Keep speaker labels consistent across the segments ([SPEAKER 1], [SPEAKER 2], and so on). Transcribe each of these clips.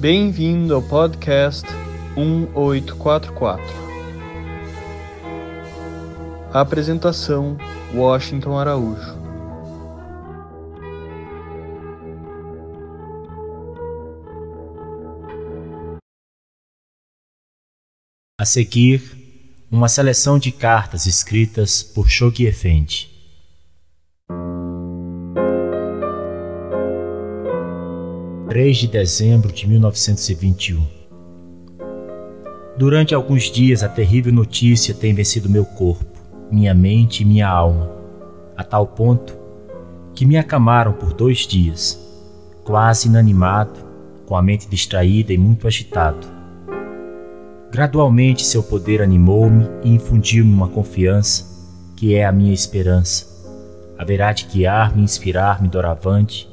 [SPEAKER 1] Bem-vindo ao podcast 1844. A apresentação: Washington Araújo.
[SPEAKER 2] A seguir, uma seleção de cartas escritas por Shoghi Effendi. Três de dezembro de 1921. Durante alguns dias a terrível notícia tem vencido meu corpo, minha mente e minha alma, a tal ponto que me acamaram por dois dias, quase inanimado, com a mente distraída e muito agitado. Gradualmente seu poder animou-me e infundiu-me uma confiança que é a minha esperança. Haverá de guiar-me e inspirar-me doravante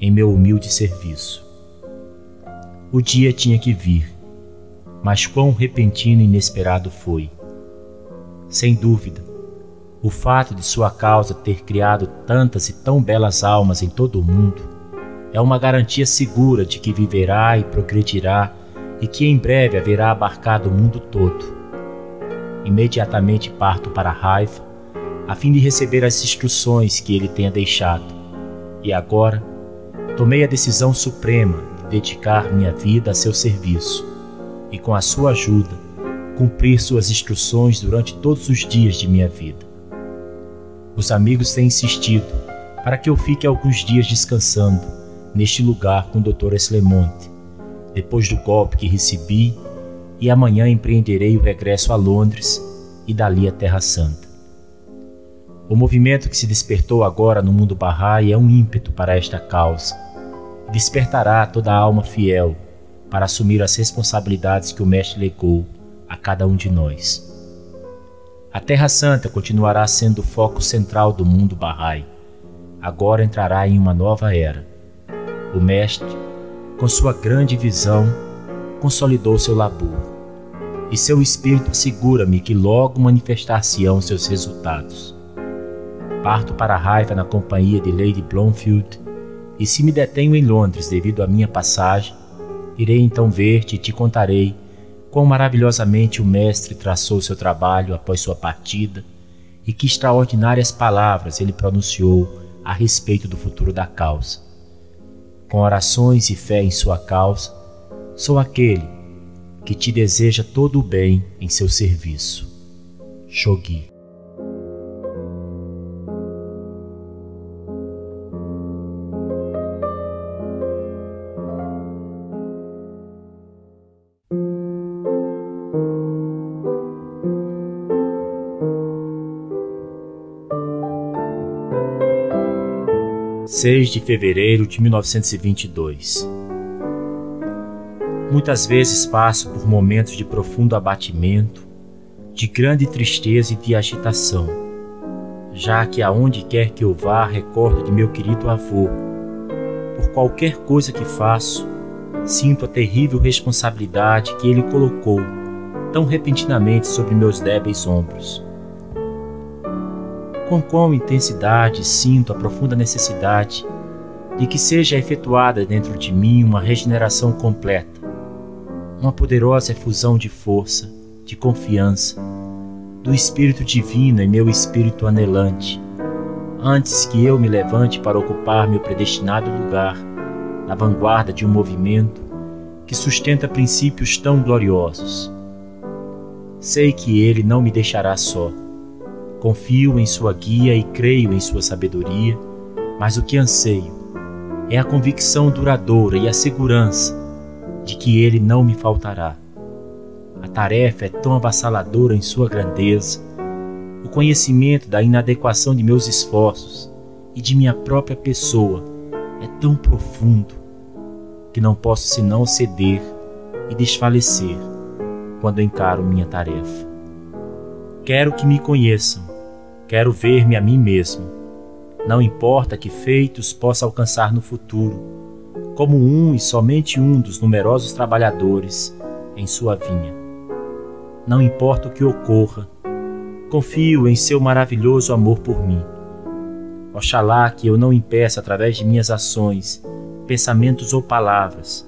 [SPEAKER 2] em meu humilde serviço. O dia tinha que vir, mas quão repentino e inesperado foi. Sem dúvida, o fato de sua causa ter criado tantas e tão belas almas em todo o mundo é uma garantia segura de que viverá e progredirá e que em breve haverá abarcado o mundo todo. Imediatamente parto para Raifa, a fim de receber as instruções que ele tenha deixado. E agora, tomei a decisão suprema de dedicar minha vida a seu serviço e, com a sua ajuda, cumprir suas instruções durante todos os dias de minha vida. Os amigos têm insistido para que eu fique alguns dias descansando neste lugar com o Dr. Eslemonte, depois do golpe que recebi, e amanhã empreenderei o regresso a Londres e dali a Terra Santa. O movimento que se despertou agora no mundo Bahá'í é um ímpeto para esta causa despertará toda a alma fiel para assumir as responsabilidades que o Mestre legou a cada um de nós. A Terra Santa continuará sendo o foco central do mundo Bahá'í. Agora entrará em uma nova era. O Mestre, com sua grande visão, consolidou seu labor, e seu espírito assegura-me que logo manifestar-se-ão seus resultados. Parto para a raiva na companhia de Lady Blomfield, e se me detenho em Londres devido à minha passagem, irei então ver-te e te contarei quão maravilhosamente o Mestre traçou seu trabalho após sua partida e que extraordinárias palavras ele pronunciou a respeito do futuro da causa. Com orações e fé em sua causa, sou aquele que te deseja todo o bem em seu serviço. Shoghi 6 de fevereiro de 1922. Muitas vezes passo por momentos de profundo abatimento, de grande tristeza e de agitação, já que aonde quer que eu vá recordo de meu querido avô. Por qualquer coisa que faço, sinto a terrível responsabilidade que ele colocou tão repentinamente sobre meus débeis ombros com qual intensidade sinto a profunda necessidade de que seja efetuada dentro de mim uma regeneração completa, uma poderosa efusão de força, de confiança, do Espírito Divino em meu espírito anelante, antes que eu me levante para ocupar meu predestinado lugar na vanguarda de um movimento que sustenta princípios tão gloriosos. Sei que ele não me deixará só Confio em sua guia e creio em sua sabedoria, mas o que anseio é a convicção duradoura e a segurança de que ele não me faltará. A tarefa é tão avassaladora em sua grandeza, o conhecimento da inadequação de meus esforços e de minha própria pessoa é tão profundo que não posso senão ceder e desfalecer quando encaro minha tarefa. Quero que me conheçam Quero ver-me a mim mesmo. Não importa que feitos possa alcançar no futuro, como um e somente um dos numerosos trabalhadores em sua vinha. Não importa o que ocorra, confio em seu maravilhoso amor por mim. Oxalá que eu não impeça através de minhas ações, pensamentos ou palavras,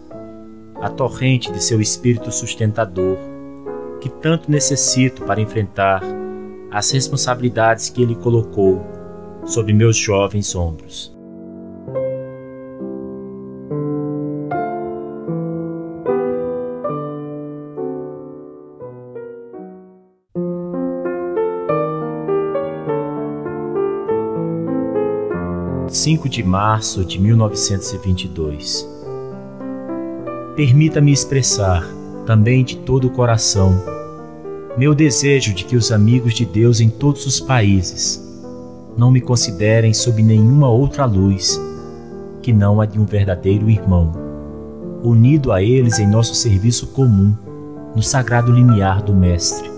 [SPEAKER 2] a torrente de seu espírito sustentador, que tanto necessito para enfrentar as responsabilidades que ele colocou sobre meus jovens ombros. 5 de março de 1922. Permita-me expressar, também de todo o coração, meu desejo de que os amigos de Deus em todos os países não me considerem sob nenhuma outra luz que não a de um verdadeiro irmão, unido a eles em nosso serviço comum no sagrado limiar do Mestre,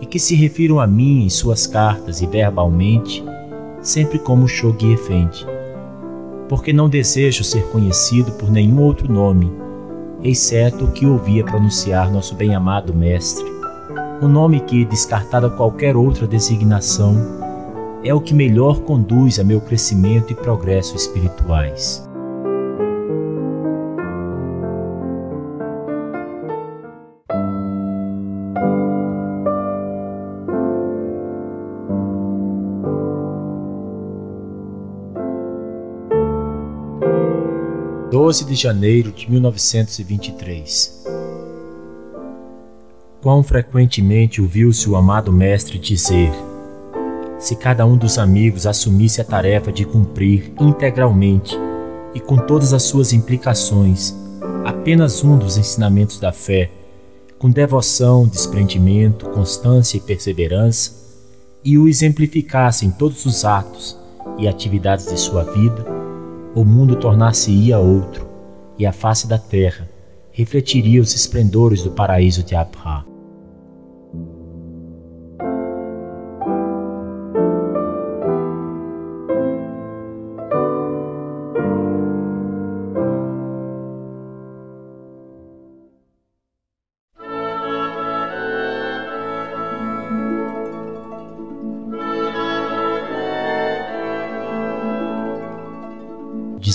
[SPEAKER 2] e que se refiram a mim em suas cartas e verbalmente sempre como Shoghi Effendi, porque não desejo ser conhecido por nenhum outro nome, exceto o que ouvia pronunciar nosso bem-amado mestre, o nome que, descartada qualquer outra designação, é o que melhor conduz a meu crescimento e progresso espirituais. 12 de janeiro de 1923. Quão frequentemente ouviu-se o amado Mestre dizer: Se cada um dos amigos assumisse a tarefa de cumprir integralmente e com todas as suas implicações apenas um dos ensinamentos da fé, com devoção, desprendimento, constância e perseverança, e o exemplificasse em todos os atos e atividades de sua vida, o mundo tornar-se-ia outro, e a face da terra refletiria os esplendores do paraíso de Abra.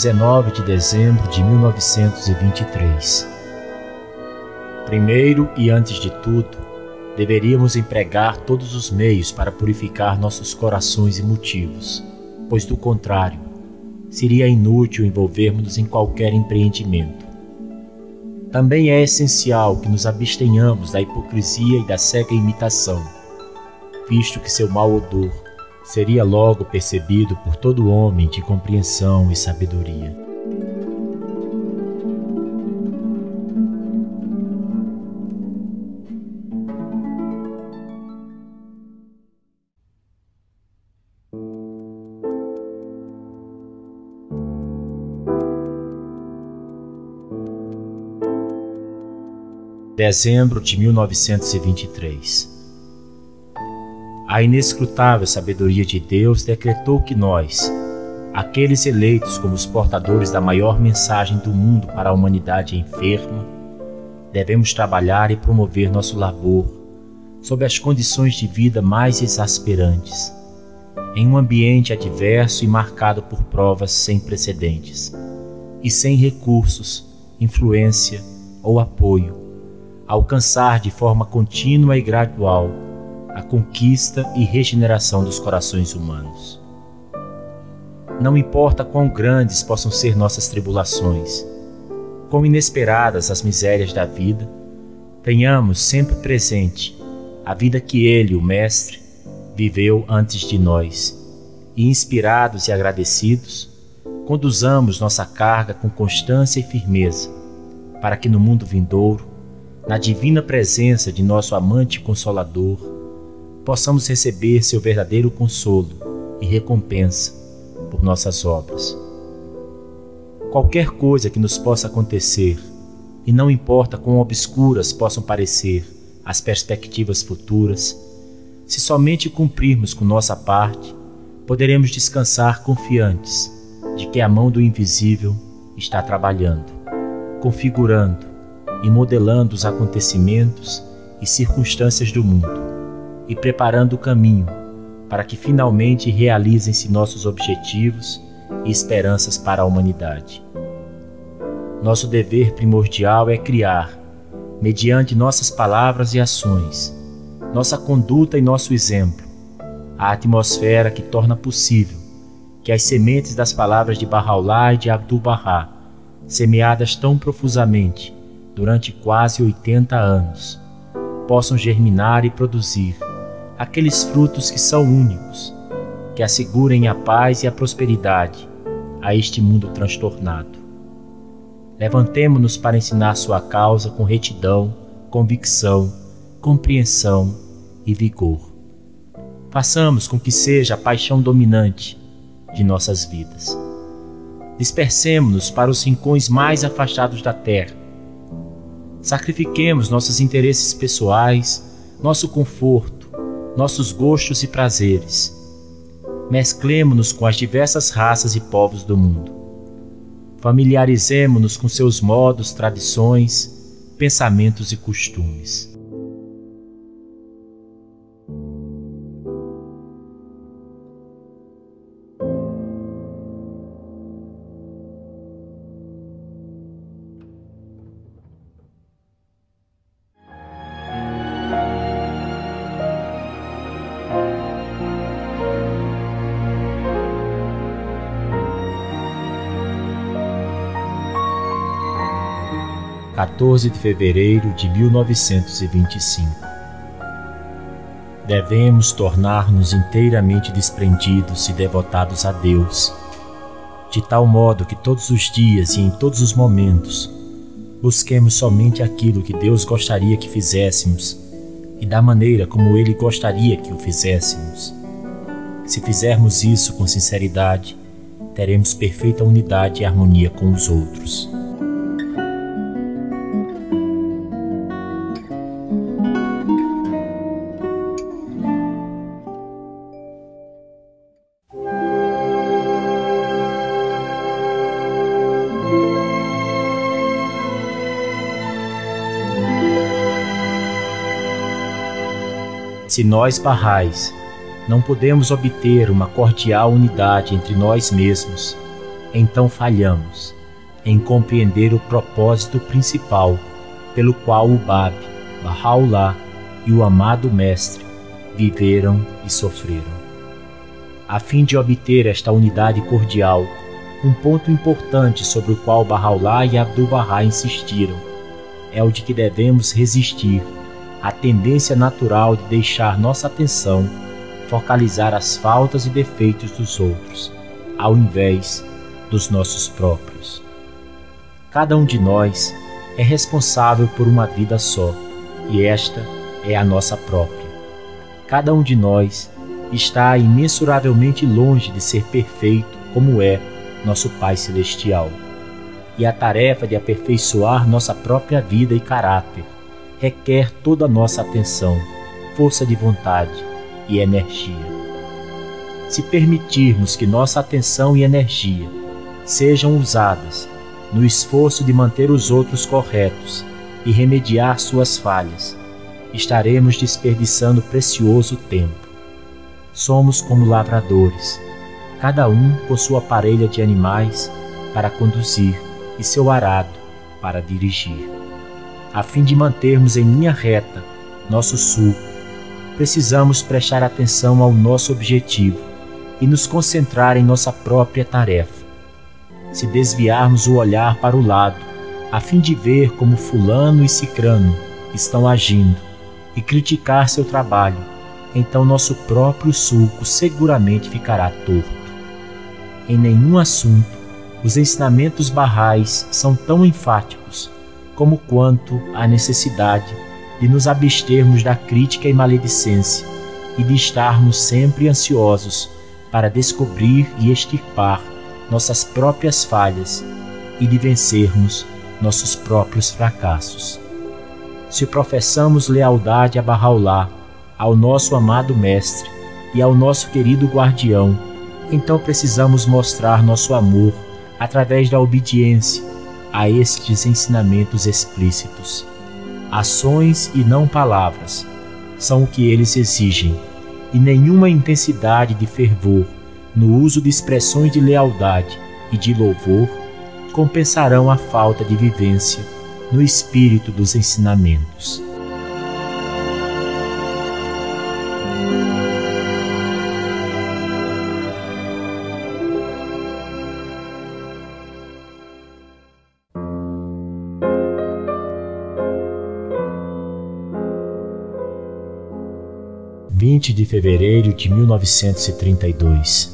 [SPEAKER 2] 19 de dezembro de 1923. Primeiro e antes de tudo, deveríamos empregar todos os meios para purificar nossos corações e motivos, pois do contrário, seria inútil envolvermos-nos em qualquer empreendimento. Também é essencial que nos abstenhamos da hipocrisia e da cega imitação, visto que seu mau odor seria logo percebido por todo homem de compreensão e sabedoria. Dezembro de 1923 a inescrutável sabedoria de Deus decretou que nós, aqueles eleitos como os portadores da maior mensagem do mundo para a humanidade enferma, devemos trabalhar e promover nosso labor sob as condições de vida mais exasperantes, em um ambiente adverso e marcado por provas sem precedentes, e sem recursos, influência ou apoio, alcançar de forma contínua e gradual a conquista e regeneração dos corações humanos. Não importa quão grandes possam ser nossas tribulações, quão inesperadas as misérias da vida, tenhamos sempre presente a vida que Ele, o Mestre, viveu antes de nós, e inspirados e agradecidos, conduzamos nossa carga com constância e firmeza, para que no mundo vindouro, na divina presença de nosso amante consolador, possamos receber seu verdadeiro consolo e recompensa por nossas obras. Qualquer coisa que nos possa acontecer, e não importa quão obscuras possam parecer as perspectivas futuras, se somente cumprirmos com nossa parte, poderemos descansar confiantes de que a mão do invisível está trabalhando, configurando e modelando os acontecimentos e circunstâncias do mundo e preparando o caminho para que finalmente realizem-se nossos objetivos e esperanças para a humanidade. Nosso dever primordial é criar, mediante nossas palavras e ações, nossa conduta e nosso exemplo, a atmosfera que torna possível que as sementes das palavras de Bahá'u'lláh e de Abdu'l-Bahá, semeadas tão profusamente durante quase 80 anos, possam germinar e produzir aqueles frutos que são únicos, que assegurem a paz e a prosperidade a este mundo transtornado. Levantemo-nos para ensinar sua causa com retidão, convicção, compreensão e vigor. Façamos com que seja a paixão dominante de nossas vidas. Dispersemos-nos para os rincões mais afastados da terra. Sacrifiquemos nossos interesses pessoais, nosso conforto, nossos gostos e prazeres. Mesclemo-nos com as diversas raças e povos do mundo Familiarizemo-nos com seus modos, tradições, pensamentos e costumes. 14 de fevereiro de 1925. Devemos tornar-nos inteiramente desprendidos e devotados a Deus, de tal modo que todos os dias e em todos os momentos busquemos somente aquilo que Deus gostaria que fizéssemos e da maneira como Ele gostaria que o fizéssemos. Se fizermos isso com sinceridade, teremos perfeita unidade e harmonia com os outros. Se nós, barrais, não podemos obter uma cordial unidade entre nós mesmos, então falhamos em compreender o propósito principal pelo qual o Bab, Bahá'u'lláh e o amado Mestre viveram e sofreram. A fim de obter esta unidade cordial, um ponto importante sobre o qual Bahá'u'lláh e Abdu'l-Bahá insistiram é o de que devemos resistir a tendência natural de deixar nossa atenção focalizar as faltas e defeitos dos outros, ao invés dos nossos próprios. Cada um de nós é responsável por uma vida só, e esta é a nossa própria. Cada um de nós está imensuravelmente longe de ser perfeito como é nosso Pai Celestial. E a tarefa de aperfeiçoar nossa própria vida e caráter requer toda a nossa atenção, força de vontade e energia. Se permitirmos que nossa atenção e energia sejam usadas no esforço de manter os outros corretos e remediar suas falhas, estaremos desperdiçando precioso tempo. Somos como lavradores, cada um com sua parelha de animais para conduzir e seu arado para dirigir a fim de mantermos em linha reta nosso sulco, precisamos prestar atenção ao nosso objetivo e nos concentrar em nossa própria tarefa. Se desviarmos o olhar para o lado, a fim de ver como Fulano e Cicrano estão agindo e criticar seu trabalho, então nosso próprio sulco seguramente ficará torto. Em nenhum assunto os ensinamentos barrais são tão enfáticos como quanto à necessidade de nos abstermos da crítica e maledicência e de estarmos sempre ansiosos para descobrir e extirpar nossas próprias falhas e de vencermos nossos próprios fracassos. Se professamos lealdade a Bahá'u'lláh, ao nosso amado Mestre e ao nosso querido guardião, então precisamos mostrar nosso amor através da obediência a estes ensinamentos explícitos. Ações e não palavras são o que eles exigem, e nenhuma intensidade de fervor no uso de expressões de lealdade e de louvor compensarão a falta de vivência no espírito dos ensinamentos. Vinte de fevereiro de 1932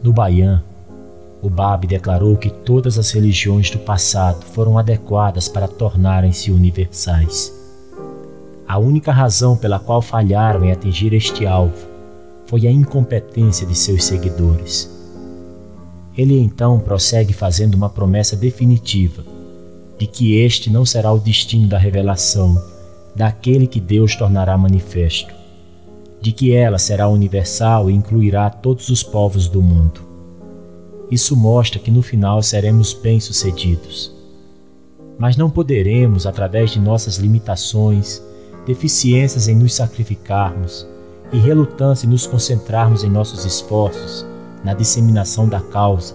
[SPEAKER 2] No Baian, o Bab declarou que todas as religiões do passado foram adequadas para tornarem-se universais. A única razão pela qual falharam em atingir este alvo foi a incompetência de seus seguidores. Ele então prossegue fazendo uma promessa definitiva de que este não será o destino da revelação daquele que Deus tornará manifesto, de que ela será universal e incluirá todos os povos do mundo. Isso mostra que no final seremos bem-sucedidos. Mas não poderemos, através de nossas limitações, deficiências em nos sacrificarmos e relutância em nos concentrarmos em nossos esforços na disseminação da causa,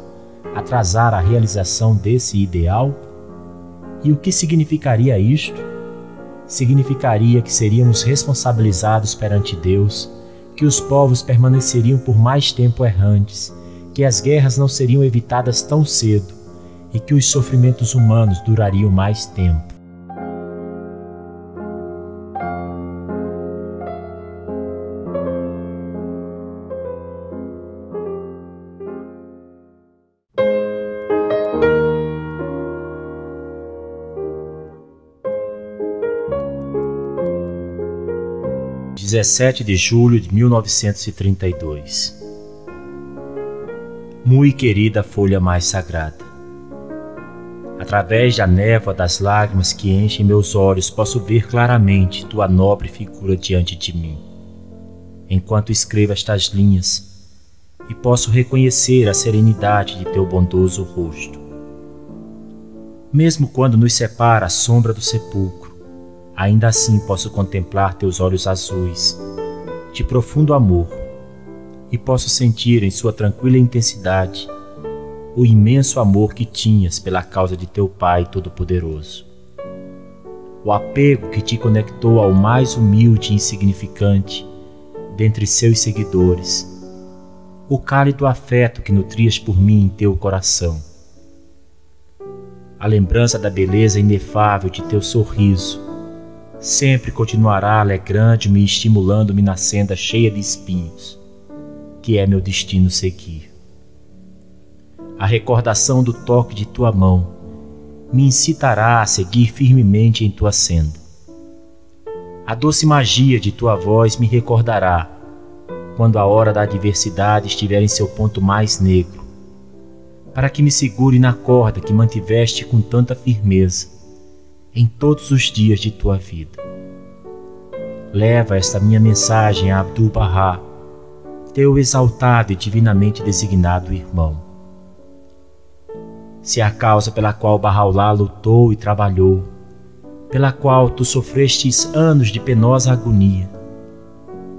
[SPEAKER 2] atrasar a realização desse ideal? E o que significaria isto? Significaria que seríamos responsabilizados perante Deus, que os povos permaneceriam por mais tempo errantes que as guerras não seriam evitadas tão cedo e que os sofrimentos humanos durariam mais tempo. Dezessete de julho de mil novecentos e trinta e dois muito querida folha mais sagrada. Através da névoa das lágrimas que enchem meus olhos, posso ver claramente tua nobre figura diante de mim. Enquanto escrevo estas linhas, e posso reconhecer a serenidade de teu bondoso rosto. Mesmo quando nos separa a sombra do sepulcro, ainda assim posso contemplar teus olhos azuis, de profundo amor e posso sentir em sua tranquila intensidade o imenso amor que tinhas pela causa de teu Pai Todo-Poderoso. O apego que te conectou ao mais humilde e insignificante dentre seus seguidores. O cálido afeto que nutrias por mim em teu coração. A lembrança da beleza inefável de teu sorriso sempre continuará alegrando-me e estimulando-me na senda cheia de espinhos que é meu destino seguir. A recordação do toque de tua mão me incitará a seguir firmemente em tua senda. A doce magia de tua voz me recordará quando a hora da adversidade estiver em seu ponto mais negro, para que me segure na corda que mantiveste com tanta firmeza em todos os dias de tua vida. Leva esta minha mensagem a Abdul-Bahá, teu exaltado e divinamente designado irmão. Se a causa pela qual Bahá'u'lláh lutou e trabalhou, pela qual tu sofrestes anos de penosa agonia,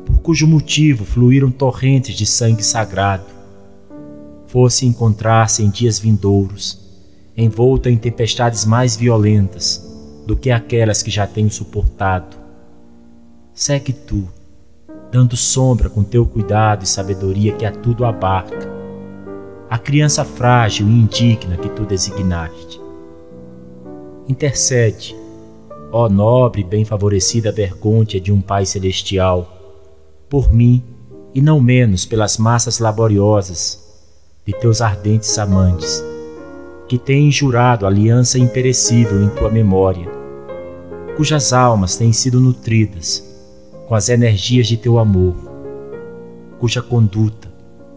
[SPEAKER 2] por cujo motivo fluíram torrentes de sangue sagrado, fosse encontrar-se em dias vindouros, envolta em tempestades mais violentas do que aquelas que já tenho suportado, segue tu, dando sombra com teu cuidado e sabedoria que a tudo abarca, a criança frágil e indigna que tu designaste. Intercede, ó nobre e bem favorecida vergôncia de um Pai Celestial, por mim e não menos pelas massas laboriosas de teus ardentes amantes, que têm jurado aliança imperecível em tua memória, cujas almas têm sido nutridas com as energias de teu amor, cuja conduta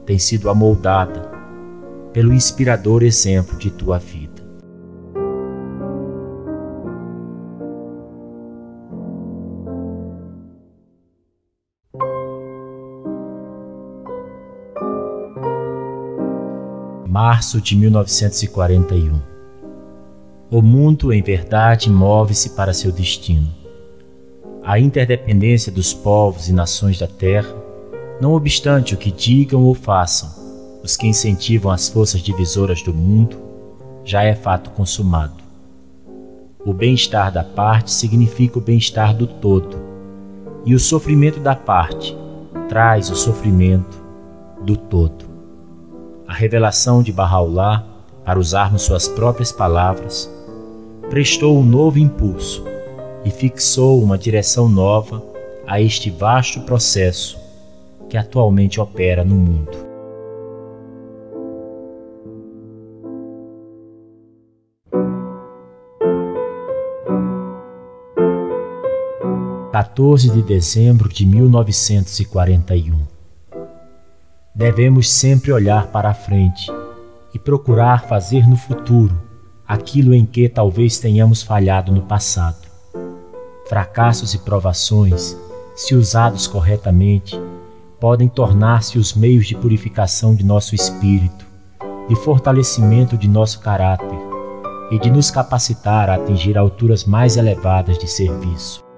[SPEAKER 2] tem sido amoldada pelo inspirador exemplo de tua vida. Março de 1941 O mundo, em verdade, move-se para seu destino a interdependência dos povos e nações da terra, não obstante o que digam ou façam os que incentivam as forças divisoras do mundo, já é fato consumado. O bem-estar da parte significa o bem-estar do todo, e o sofrimento da parte traz o sofrimento do todo. A revelação de Bahá'u'lláh, para usarmos suas próprias palavras, prestou um novo impulso e fixou uma direção nova a este vasto processo que atualmente opera no mundo. 14 de dezembro de 1941. Devemos sempre olhar para a frente e procurar fazer no futuro aquilo em que talvez tenhamos falhado no passado. Fracassos e provações, se usados corretamente, podem tornar-se os meios de purificação de nosso espírito, de fortalecimento de nosso caráter e de nos capacitar a atingir alturas mais elevadas de serviço.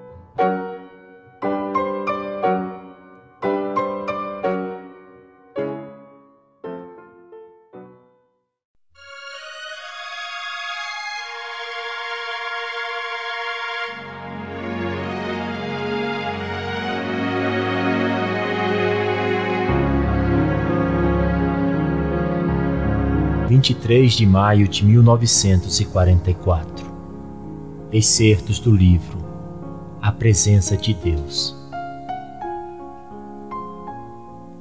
[SPEAKER 2] 23 de maio de 1944. Excertos do livro A Presença de Deus.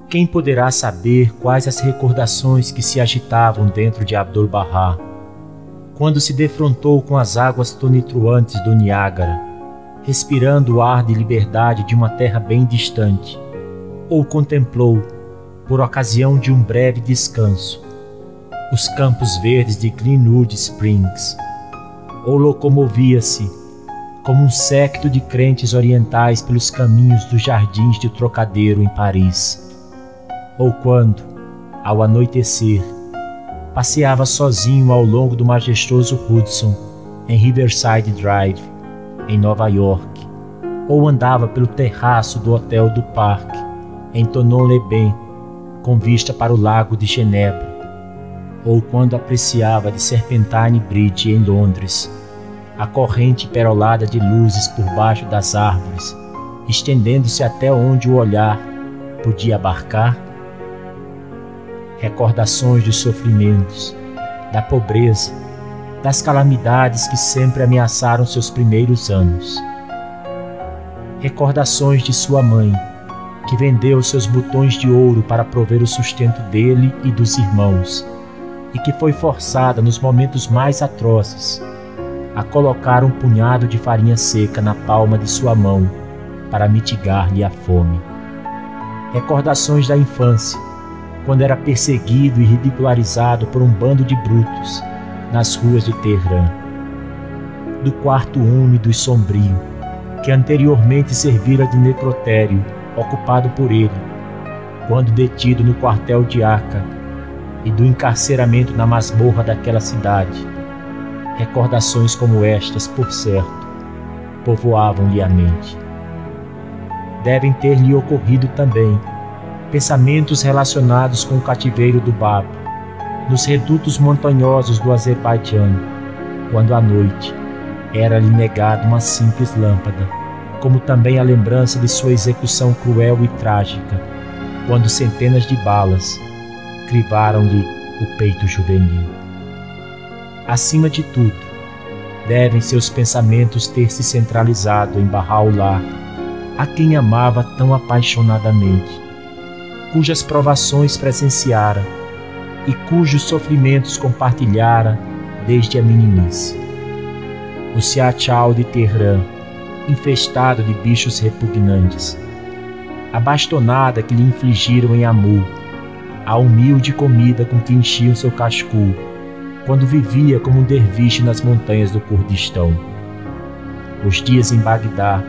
[SPEAKER 2] Quem poderá saber quais as recordações que se agitavam dentro de Abdu'l-Bahá quando se defrontou com as águas tonitruantes do Niágara, respirando o ar de liberdade de uma terra bem distante, ou contemplou, por ocasião de um breve descanso, os campos verdes de Greenwood Springs, ou locomovia-se como um séquito de crentes orientais pelos caminhos dos jardins de Trocadeiro em Paris, ou quando, ao anoitecer, passeava sozinho ao longo do majestoso Hudson em Riverside Drive, em Nova York, ou andava pelo terraço do Hotel do Parque, em Tonon-les-Bains, com vista para o Lago de Genebra, ou quando apreciava de Serpentine Bridge em Londres, a corrente perolada de luzes por baixo das árvores, estendendo-se até onde o olhar podia abarcar? Recordações dos sofrimentos, da pobreza, das calamidades que sempre ameaçaram seus primeiros anos. Recordações de sua mãe, que vendeu seus botões de ouro para prover o sustento dele e dos irmãos e que foi forçada nos momentos mais atrozes a colocar um punhado de farinha seca na palma de sua mão para mitigar-lhe a fome. Recordações da infância, quando era perseguido e ridicularizado por um bando de brutos nas ruas de Teherã. Do quarto úmido e sombrio, que anteriormente servira de necrotério, ocupado por ele, quando detido no quartel de Aca e do encarceramento na masmorra daquela cidade. Recordações como estas, por certo, povoavam-lhe a mente. Devem ter-lhe ocorrido também pensamentos relacionados com o cativeiro do Bab, nos redutos montanhosos do Azerbaijão, quando à noite era-lhe negada uma simples lâmpada, como também a lembrança de sua execução cruel e trágica, quando centenas de balas crivaram-lhe o peito juvenil. Acima de tudo, devem seus pensamentos ter se centralizado em Bahá'u'lláh, a quem amava tão apaixonadamente, cujas provações presenciara e cujos sofrimentos compartilhara desde a meninice. O Siachal de Teherã, infestado de bichos repugnantes, a bastonada que lhe infligiram em Amur, a humilde comida com que enchiam seu cascu, quando vivia como um derviche nas montanhas do Kurdistão. Os dias em Bagdá,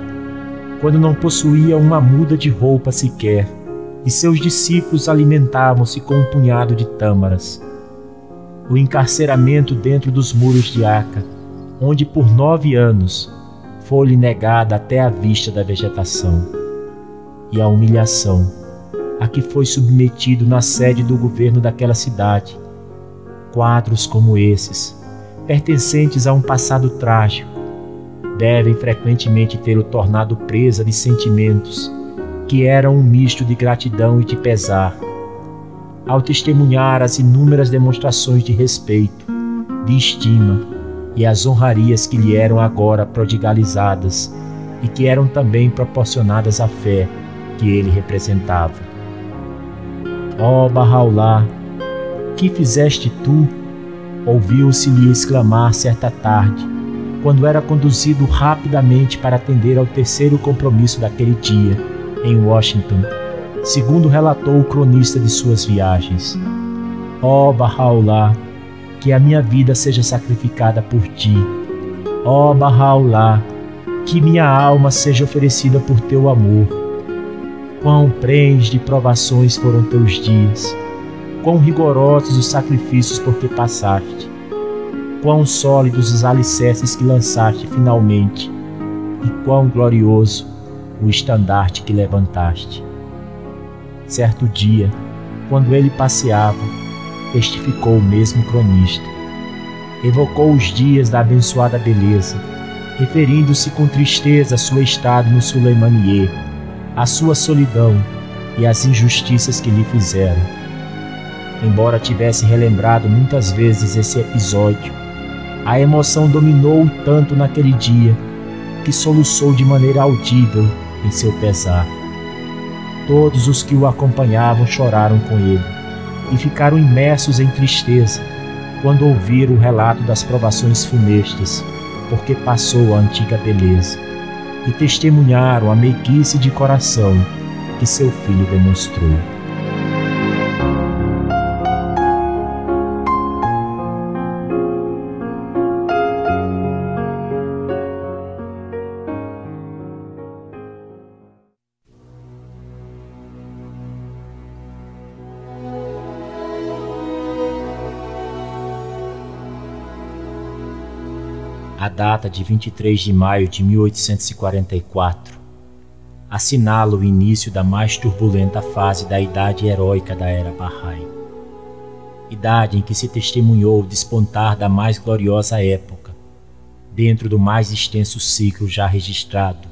[SPEAKER 2] quando não possuía uma muda de roupa sequer, e seus discípulos alimentavam-se com um punhado de tâmaras. O encarceramento dentro dos muros de Aca, onde por nove anos foi-lhe negada até a vista da vegetação. E a humilhação a que foi submetido na sede do governo daquela cidade. Quadros como esses pertencentes a um passado trágico, devem frequentemente ter o tornado presa de sentimentos que eram um misto de gratidão e de pesar. Ao testemunhar as inúmeras demonstrações de respeito, de estima e as honrarias que lhe eram agora prodigalizadas e que eram também proporcionadas à fé que ele representava. Ó oh, Bahá'u'lláh, que fizeste tu? Ouviu-se-lhe exclamar certa tarde, quando era conduzido rapidamente para atender ao terceiro compromisso daquele dia, em Washington, segundo relatou o cronista de suas viagens. Ó oh, Bahá'u'lláh, que a minha vida seja sacrificada por ti. Ó oh, Bahá'u'lláh, que minha alma seja oferecida por teu amor. Quão prens de provações foram teus dias, quão rigorosos os sacrifícios por que passaste, quão sólidos os alicerces que lançaste finalmente, e quão glorioso o estandarte que levantaste. Certo dia, quando ele passeava, testificou o mesmo cronista. Evocou os dias da abençoada beleza, referindo-se com tristeza a seu estado no Suleimanier, a sua solidão e as injustiças que lhe fizeram. Embora tivesse relembrado muitas vezes esse episódio, a emoção dominou-o tanto naquele dia que soluçou de maneira audível em seu pesar. Todos os que o acompanhavam choraram com ele e ficaram imersos em tristeza quando ouviram o relato das provações funestas, porque passou a antiga beleza, e testemunharam a meiguice de coração que seu filho demonstrou. Data de 23 de maio de 1844 assinala o início da mais turbulenta fase da idade heróica da era Bahá'í. Idade em que se testemunhou o despontar da mais gloriosa época, dentro do mais extenso ciclo já registrado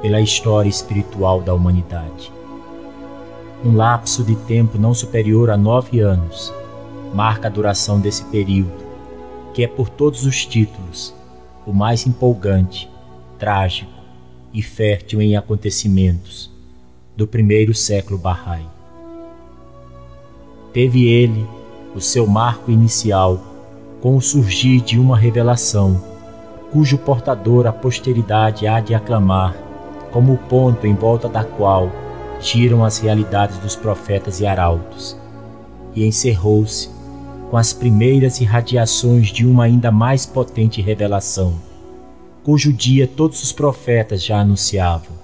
[SPEAKER 2] pela história espiritual da humanidade. Um lapso de tempo não superior a nove anos marca a duração desse período, que é por todos os títulos o mais empolgante, trágico e fértil em acontecimentos do primeiro século Bahá'í. Teve ele o seu marco inicial com o surgir de uma revelação, cujo portador a posteridade há de aclamar como o ponto em volta da qual giram as realidades dos profetas e arautos, e encerrou-se com as primeiras irradiações de uma ainda mais potente revelação, cujo dia todos os profetas já anunciavam,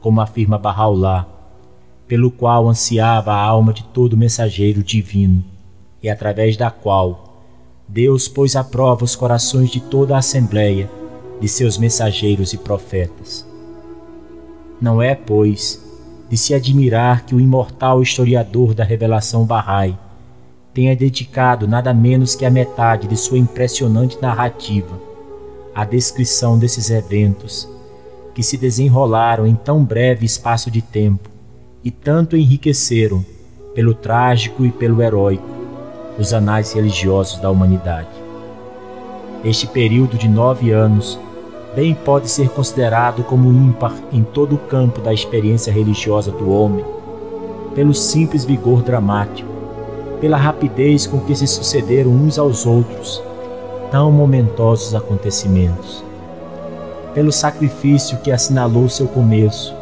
[SPEAKER 2] como afirma Bahá'u'lláh, pelo qual ansiava a alma de todo mensageiro divino, e através da qual Deus pôs à prova os corações de toda a assembleia de seus mensageiros e profetas. Não é, pois, de se admirar que o imortal historiador da revelação Bahá'í tenha dedicado nada menos que a metade de sua impressionante narrativa à descrição desses eventos que se desenrolaram em tão breve espaço de tempo e tanto enriqueceram, pelo trágico e pelo heróico, os anais religiosos da humanidade. Este período de nove anos bem pode ser considerado como ímpar em todo o campo da experiência religiosa do homem, pelo simples vigor dramático, pela rapidez com que se sucederam uns aos outros tão momentosos acontecimentos, pelo sacrifício que assinalou seu começo,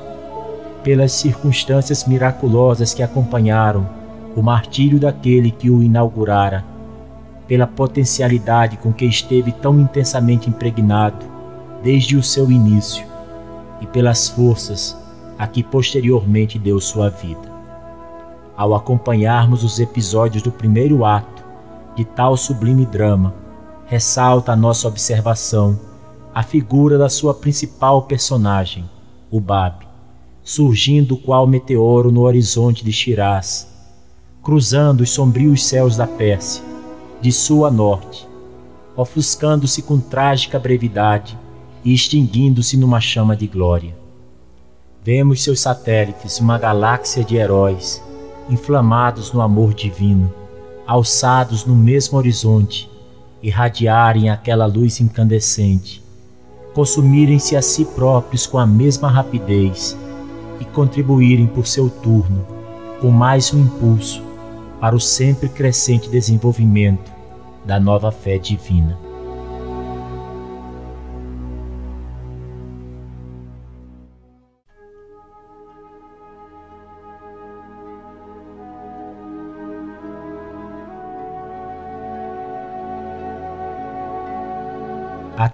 [SPEAKER 2] pelas circunstâncias miraculosas que acompanharam o martírio daquele que o inaugurara, pela potencialidade com que esteve tão intensamente impregnado desde o seu início e pelas forças a que posteriormente deu sua vida ao acompanharmos os episódios do primeiro ato de tal sublime drama, ressalta a nossa observação a figura da sua principal personagem, o Bab, surgindo qual meteoro no horizonte de Shiraz, cruzando os sombrios céus da Pérsia, de sul a norte. ofuscando-se com trágica brevidade e extinguindo-se numa chama de glória. Vemos seus satélites, uma galáxia de heróis, inflamados no amor divino, alçados no mesmo horizonte, irradiarem aquela luz incandescente, consumirem-se a si próprios com a mesma rapidez e contribuírem por seu turno com mais um impulso para o sempre crescente desenvolvimento da nova fé divina.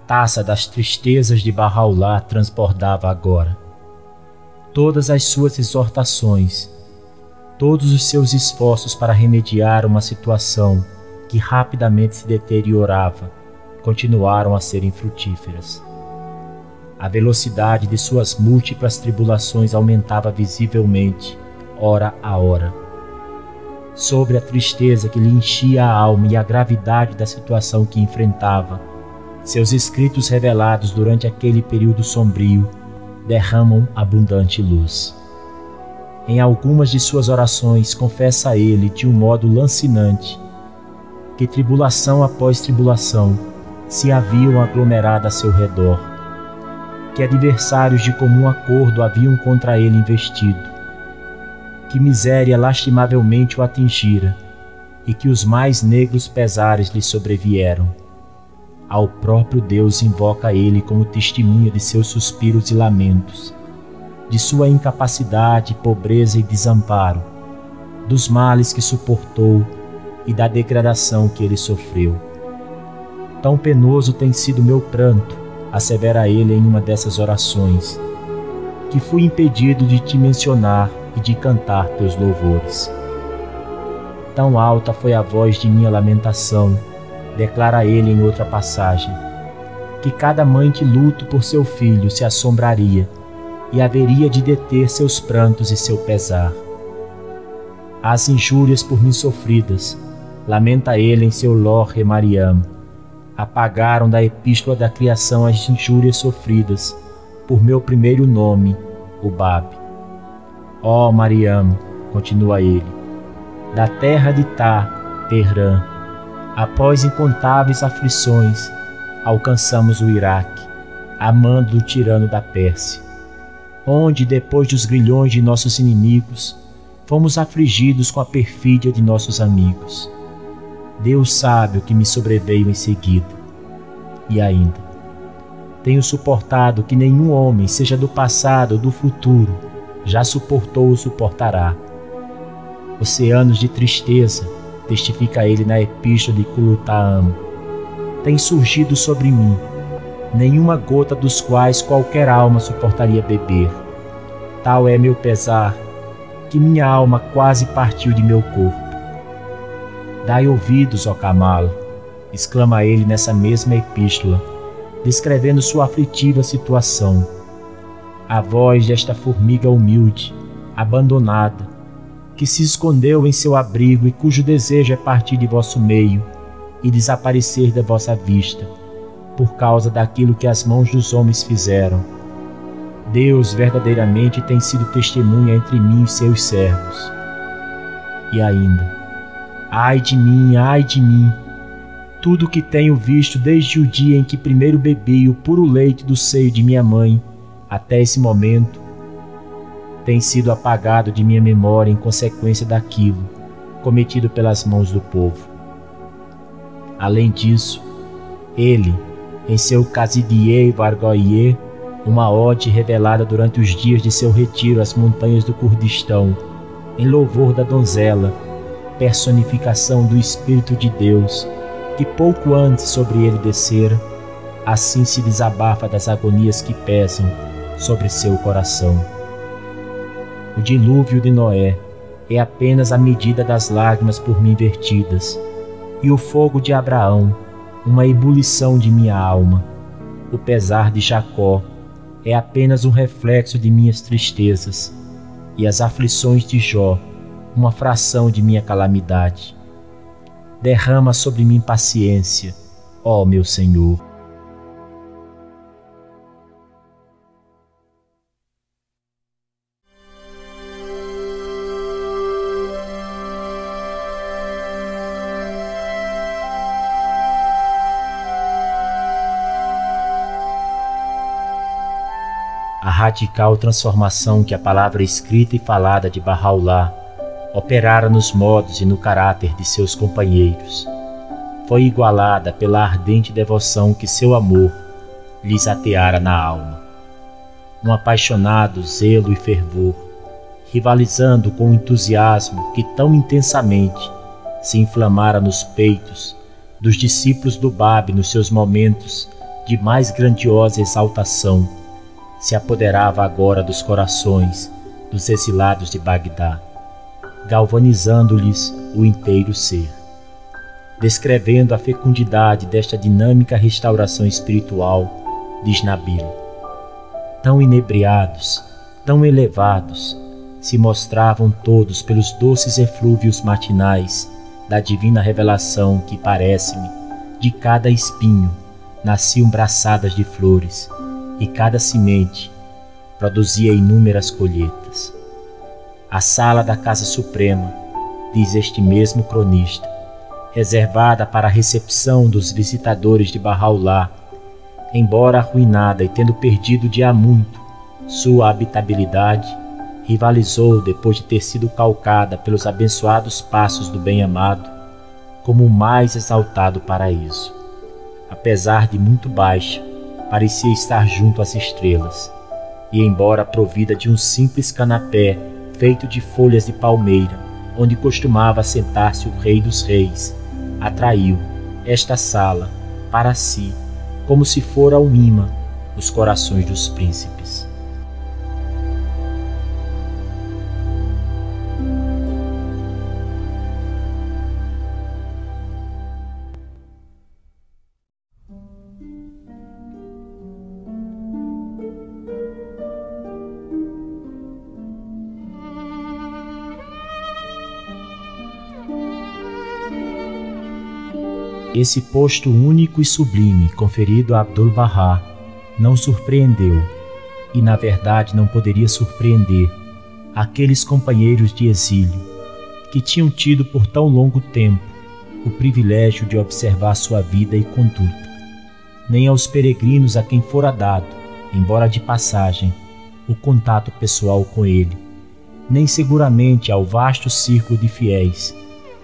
[SPEAKER 2] Taça das tristezas de Barraulá transbordava agora. Todas as suas exortações, todos os seus esforços para remediar uma situação que rapidamente se deteriorava, continuaram a ser infrutíferas. A velocidade de suas múltiplas tribulações aumentava visivelmente, hora a hora. Sobre a tristeza que lhe enchia a alma e a gravidade da situação que enfrentava, seus escritos revelados durante aquele período sombrio derramam abundante luz. Em algumas de suas orações, confessa a ele de um modo lancinante que tribulação após tribulação se haviam aglomerado a seu redor, que adversários de comum acordo haviam contra ele investido, que miséria lastimavelmente o atingira e que os mais negros pesares lhe sobrevieram ao próprio Deus invoca ele como testemunha de seus suspiros e lamentos, de sua incapacidade, pobreza e desamparo, dos males que suportou e da degradação que ele sofreu. Tão penoso tem sido meu pranto, assevera ele em uma dessas orações, que fui impedido de te mencionar e de cantar teus louvores. Tão alta foi a voz de minha lamentação declara ele em outra passagem, que cada mãe de luto por seu filho se assombraria e haveria de deter seus prantos e seu pesar. As injúrias por mim sofridas, lamenta ele em seu Lor Mariam, apagaram da epístola da criação as injúrias sofridas por meu primeiro nome, o Bab. Ó oh, Mariam, continua ele, da terra de Tá, Terã, Após incontáveis aflições, alcançamos o Iraque, amando do tirano da Pérsia, onde, depois dos grilhões de nossos inimigos, fomos afligidos com a perfídia de nossos amigos. Deus sabe o que me sobreveio em seguida. E ainda, tenho suportado que nenhum homem, seja do passado ou do futuro, já suportou ou suportará. Oceanos de tristeza, testifica ele na epístola de Culutaam, tem surgido sobre mim, nenhuma gota dos quais qualquer alma suportaria beber. Tal é meu pesar, que minha alma quase partiu de meu corpo. Dai ouvidos, ó Camalo, exclama ele nessa mesma epístola, descrevendo sua aflitiva situação. A voz desta formiga humilde, abandonada, que se escondeu em seu abrigo e cujo desejo é partir de vosso meio e desaparecer da vossa vista, por causa daquilo que as mãos dos homens fizeram. Deus verdadeiramente tem sido testemunha entre mim e seus servos. E ainda, ai de mim, ai de mim, tudo o que tenho visto desde o dia em que primeiro bebi o puro leite do seio de minha mãe, até esse momento, tem sido apagado de minha memória em consequência daquilo cometido pelas mãos do povo. Além disso, ele, em seu Casidie Vargoye, uma ode revelada durante os dias de seu retiro às montanhas do Kurdistão, em louvor da donzela, personificação do Espírito de Deus, que pouco antes sobre ele descera, assim se desabafa das agonias que pesam sobre seu coração. O dilúvio de Noé é apenas a medida das lágrimas por mim vertidas, e o fogo de Abraão, uma ebulição de minha alma. O pesar de Jacó é apenas um reflexo de minhas tristezas, e as aflições de Jó, uma fração de minha calamidade. Derrama sobre mim paciência, ó meu Senhor. Radical transformação que a palavra escrita e falada de Bahá'u'lláh operara nos modos e no caráter de seus companheiros. Foi igualada pela ardente devoção que seu amor lhes ateara na alma. Um apaixonado zelo e fervor, rivalizando com o entusiasmo que tão intensamente se inflamara nos peitos dos discípulos do Bab nos seus momentos de mais grandiosa exaltação, se apoderava agora dos corações dos exilados de Bagdá galvanizando-lhes o inteiro ser. Descrevendo a fecundidade desta dinâmica restauração espiritual, diz Nabil: Tão inebriados, tão elevados, se mostravam todos pelos doces eflúvios matinais da divina revelação que, parece-me, de cada espinho nasciam braçadas de flores, e cada semente produzia inúmeras colheitas a sala da Casa Suprema, diz este mesmo cronista, reservada para a recepção dos visitadores de Bahá'u'lláh, embora arruinada e tendo perdido de há muito sua habitabilidade, rivalizou depois de ter sido calcada pelos abençoados passos do bem-amado como o mais exaltado paraíso. Apesar de muito baixa, parecia estar junto às estrelas, e embora provida de um simples canapé feito de folhas de palmeira, onde costumava sentar-se o Rei dos Reis, atraiu esta sala para si, como se fora um imã, os corações dos príncipes. Esse posto único e sublime conferido a Abdul-Bahá não surpreendeu, e na verdade não poderia surpreender, aqueles companheiros de exílio que tinham tido por tão longo tempo o privilégio de observar sua vida e conduta, nem aos peregrinos a quem fora dado, embora de passagem, o contato pessoal com ele, nem seguramente ao vasto círculo de fiéis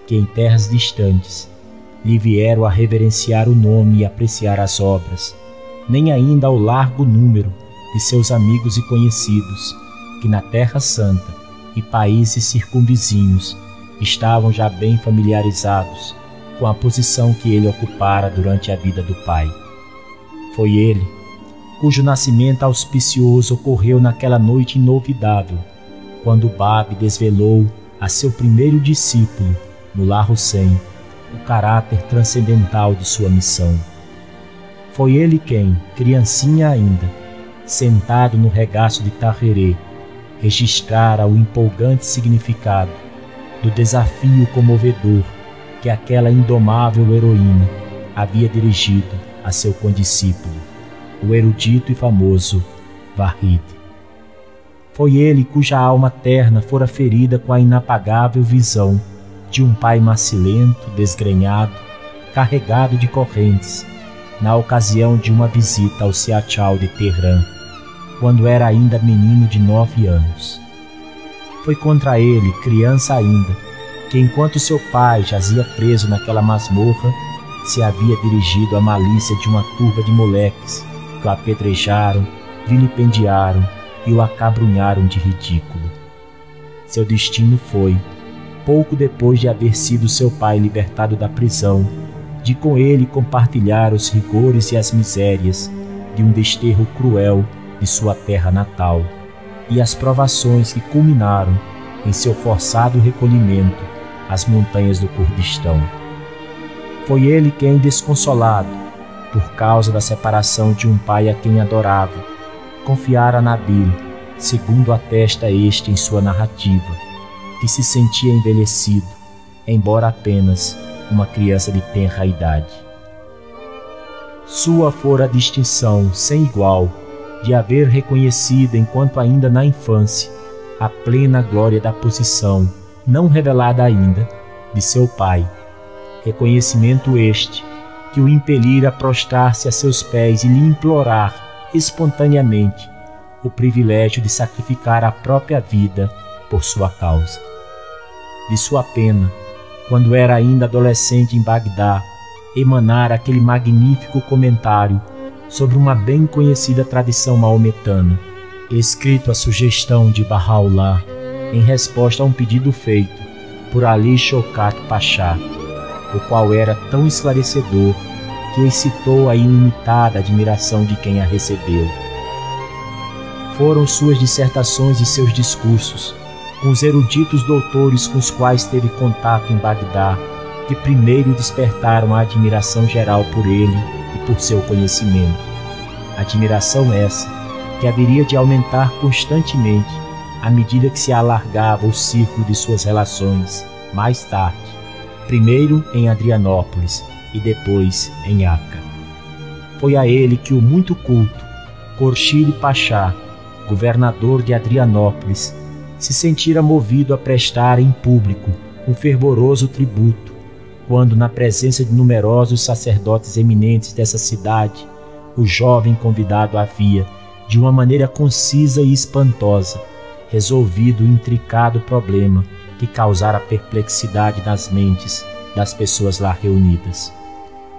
[SPEAKER 2] que em terras distantes lhe vieram a reverenciar o nome e apreciar as obras, nem ainda ao largo número de seus amigos e conhecidos, que na Terra Santa e países circunvizinhos estavam já bem familiarizados com a posição que ele ocupara durante a vida do Pai. Foi ele, cujo nascimento auspicioso ocorreu naquela noite inovidável, quando Bab desvelou a seu primeiro discípulo, Mullah Hussein, o caráter transcendental de sua missão. Foi ele quem, criancinha ainda, sentado no regaço de Tahrirê, registrara o empolgante significado do desafio comovedor que aquela indomável heroína havia dirigido a seu condiscípulo, o erudito e famoso Vahid. Foi ele cuja alma terna fora ferida com a inapagável visão de um pai macilento, desgrenhado, carregado de correntes, na ocasião de uma visita ao Siachal de Teherã, quando era ainda menino de nove anos. Foi contra ele, criança ainda, que enquanto seu pai jazia preso naquela masmorra, se havia dirigido a malícia de uma turba de moleques que o apedrejaram, vilipendiaram e o acabrunharam de ridículo. Seu destino foi, pouco depois de haver sido seu pai libertado da prisão, de com ele compartilhar os rigores e as misérias de um desterro cruel de sua terra natal, e as provações que culminaram em seu forçado recolhimento às montanhas do Kurdistão. Foi ele quem, desconsolado, por causa da separação de um pai a quem adorava, confiara a Nabil, segundo atesta este em sua narrativa, que se sentia envelhecido, embora apenas uma criança de tenra idade. Sua fora a distinção sem igual de haver reconhecido enquanto ainda na infância a plena glória da posição, não revelada ainda, de seu pai. Reconhecimento este que o impelir a prostrar-se a seus pés e lhe implorar espontaneamente o privilégio de sacrificar a própria vida por sua causa. De sua pena, quando era ainda adolescente em Bagdá, emanara aquele magnífico comentário sobre uma bem conhecida tradição maometana, escrito à sugestão de Bahá'u'lláh em resposta a um pedido feito por Ali Shaukat Pasha, o qual era tão esclarecedor que excitou a ilimitada admiração de quem a recebeu. Foram suas dissertações e seus discursos, com os eruditos doutores com os quais teve contato em Bagdá, que primeiro despertaram a admiração geral por ele e por seu conhecimento. Admiração essa que haveria de aumentar constantemente à medida que se alargava o círculo de suas relações, mais tarde, primeiro em Adrianópolis e depois em Aca. Foi a ele que o muito culto Khorshid Pachá, governador de Adrianópolis, se sentira movido a prestar em público um fervoroso tributo quando, na presença de numerosos sacerdotes eminentes dessa cidade, o jovem convidado havia, de uma maneira concisa e espantosa, resolvido o intricado problema que causara perplexidade nas mentes das pessoas lá reunidas.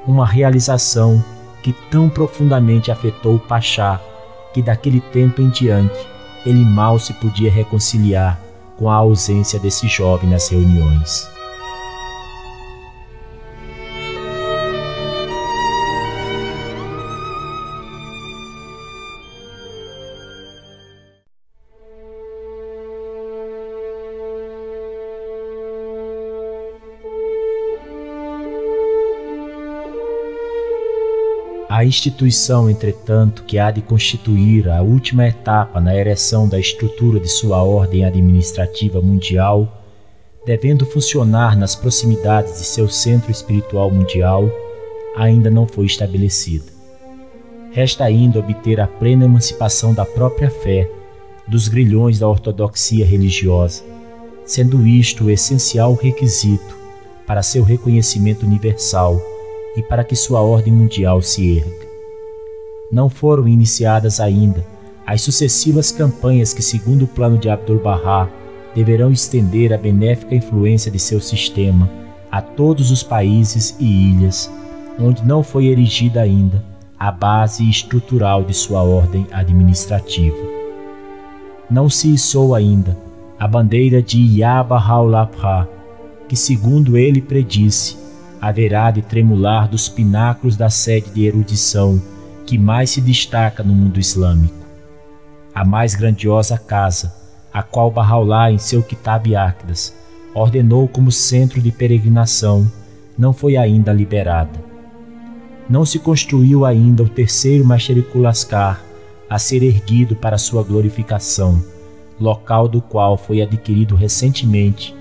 [SPEAKER 2] Uma realização que tão profundamente afetou o Pachá que daquele tempo em diante ele mal se podia reconciliar com a ausência desse jovem nas reuniões. A instituição, entretanto, que há de constituir a última etapa na ereção da estrutura de sua ordem administrativa mundial, devendo funcionar nas proximidades de seu centro espiritual mundial, ainda não foi estabelecida. Resta ainda obter a plena emancipação da própria fé dos grilhões da ortodoxia religiosa, sendo isto o essencial requisito para seu reconhecimento universal e para que sua ordem mundial se erga. Não foram iniciadas ainda as sucessivas campanhas que, segundo o plano de Abdu'l-Bahá, deverão estender a benéfica influência de seu sistema a todos os países e ilhas onde não foi erigida ainda a base estrutural de sua ordem administrativa. Não se içou ainda a bandeira de Yabahaulapha, que, segundo ele predisse, haverá de tremular dos pináculos da sede de erudição que mais se destaca no mundo islâmico. A mais grandiosa casa, a qual Bahá'u'lláh em seu Kitab Akdas ordenou como centro de peregrinação, não foi ainda liberada. Não se construiu ainda o terceiro Masharikulaskar a ser erguido para sua glorificação, local do qual foi adquirido recentemente,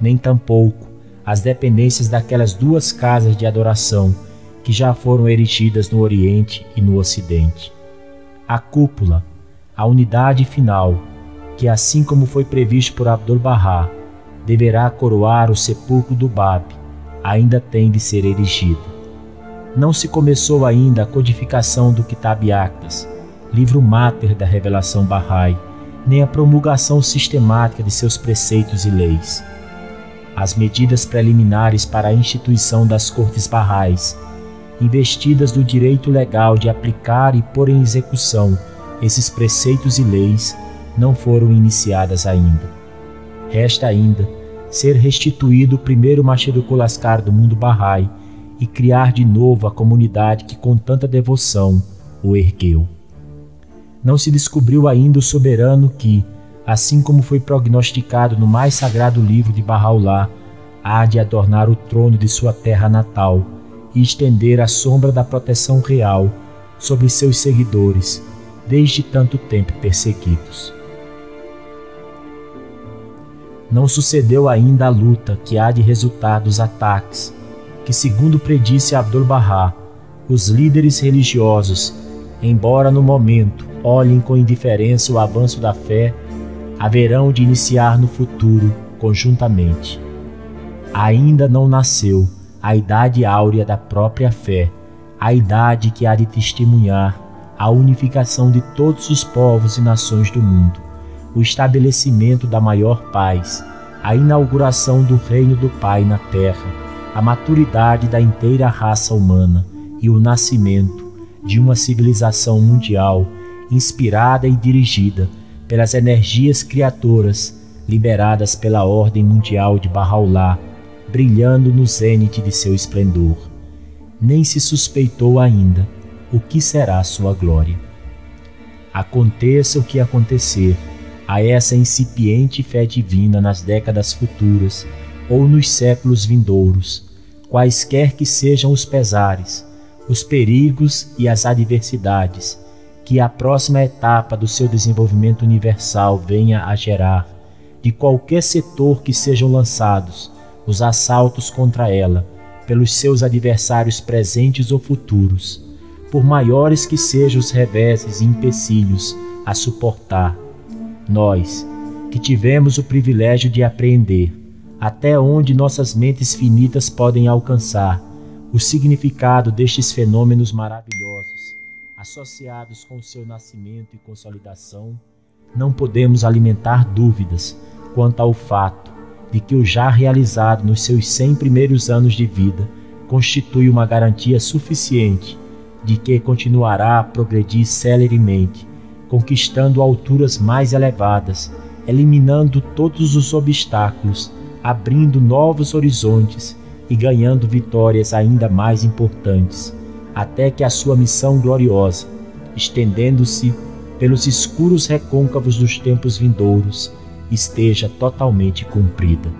[SPEAKER 2] nem tampouco as dependências daquelas duas casas de adoração que já foram erigidas no Oriente e no Ocidente. A cúpula, a unidade final, que assim como foi previsto por Abdu'l-Bahá, deverá coroar o sepulcro do Bab, ainda tem de ser erigida. Não se começou ainda a codificação do Kitab Actas, livro máter da revelação Bahá'í, nem a promulgação sistemática de seus preceitos e leis as medidas preliminares para a instituição das Cortes Barrais, investidas do direito legal de aplicar e pôr em execução esses preceitos e leis, não foram iniciadas ainda. Resta ainda ser restituído o primeiro Machiruco Lascar do mundo Bahá'í e criar de novo a comunidade que com tanta devoção o ergueu. Não se descobriu ainda o soberano que, assim como foi prognosticado no mais sagrado livro de Bahá'u'lláh, há de adornar o trono de sua terra natal e estender a sombra da proteção real sobre seus seguidores, desde tanto tempo perseguidos. Não sucedeu ainda a luta que há de resultar dos ataques, que, segundo predisse Abdu'l-Bahá, os líderes religiosos, embora no momento olhem com indiferença o avanço da fé, haverão de iniciar no futuro conjuntamente. Ainda não nasceu a idade áurea da própria fé, a idade que há de testemunhar a unificação de todos os povos e nações do mundo, o estabelecimento da maior paz, a inauguração do reino do Pai na terra, a maturidade da inteira raça humana e o nascimento de uma civilização mundial inspirada e dirigida pelas energias criadoras liberadas pela ordem mundial de Bahá'u'lláh, brilhando no zênite de seu esplendor. Nem se suspeitou ainda o que será sua glória. Aconteça o que acontecer a essa incipiente fé divina nas décadas futuras ou nos séculos vindouros, quaisquer que sejam os pesares, os perigos e as adversidades que a próxima etapa do seu desenvolvimento universal venha a gerar, de qualquer setor que sejam lançados os assaltos contra ela pelos seus adversários presentes ou futuros, por maiores que sejam os reveses e empecilhos a suportar, nós, que tivemos o privilégio de apreender até onde nossas mentes finitas podem alcançar o significado destes fenômenos maravilhosos associados com seu nascimento e consolidação, não podemos alimentar dúvidas quanto ao fato de que o já realizado nos seus 100 primeiros anos de vida constitui uma garantia suficiente de que continuará a progredir celeremente, conquistando alturas mais elevadas, eliminando todos os obstáculos, abrindo novos horizontes e ganhando vitórias ainda mais importantes, até que a sua missão gloriosa, estendendo-se pelos escuros recôncavos dos tempos vindouros, esteja totalmente cumprida.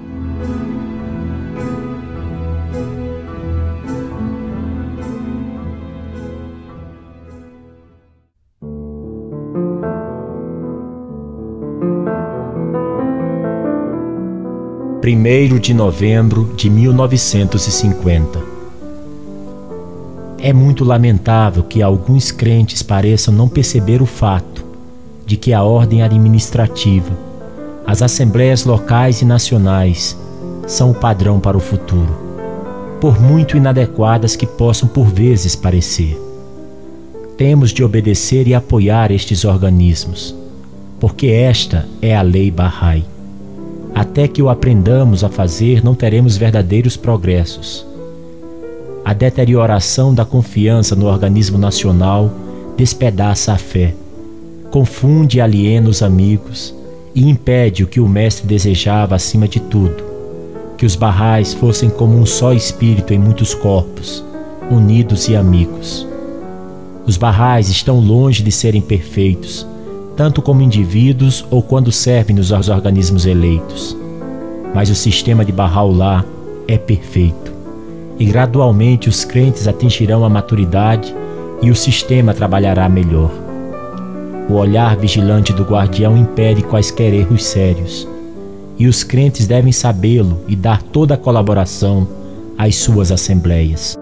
[SPEAKER 2] Primeiro de novembro de 1950. É muito lamentável que alguns crentes pareçam não perceber o fato de que a ordem administrativa as assembleias locais e nacionais são o padrão para o futuro, por muito inadequadas que possam por vezes parecer. Temos de obedecer e apoiar estes organismos, porque esta é a lei Bahá'í. Até que o aprendamos a fazer, não teremos verdadeiros progressos. A deterioração da confiança no organismo nacional despedaça a fé, confunde e aliena os amigos, e impede o que o Mestre desejava acima de tudo: que os barrais fossem como um só espírito em muitos corpos, unidos e amigos. Os barrais estão longe de serem perfeitos, tanto como indivíduos ou quando servem nos organismos eleitos. Mas o sistema de Bahá'u'lláh é perfeito, e gradualmente os crentes atingirão a maturidade e o sistema trabalhará melhor. O olhar vigilante do guardião impede quaisquer erros sérios, e os crentes devem sabê-lo e dar toda a colaboração às suas assembleias.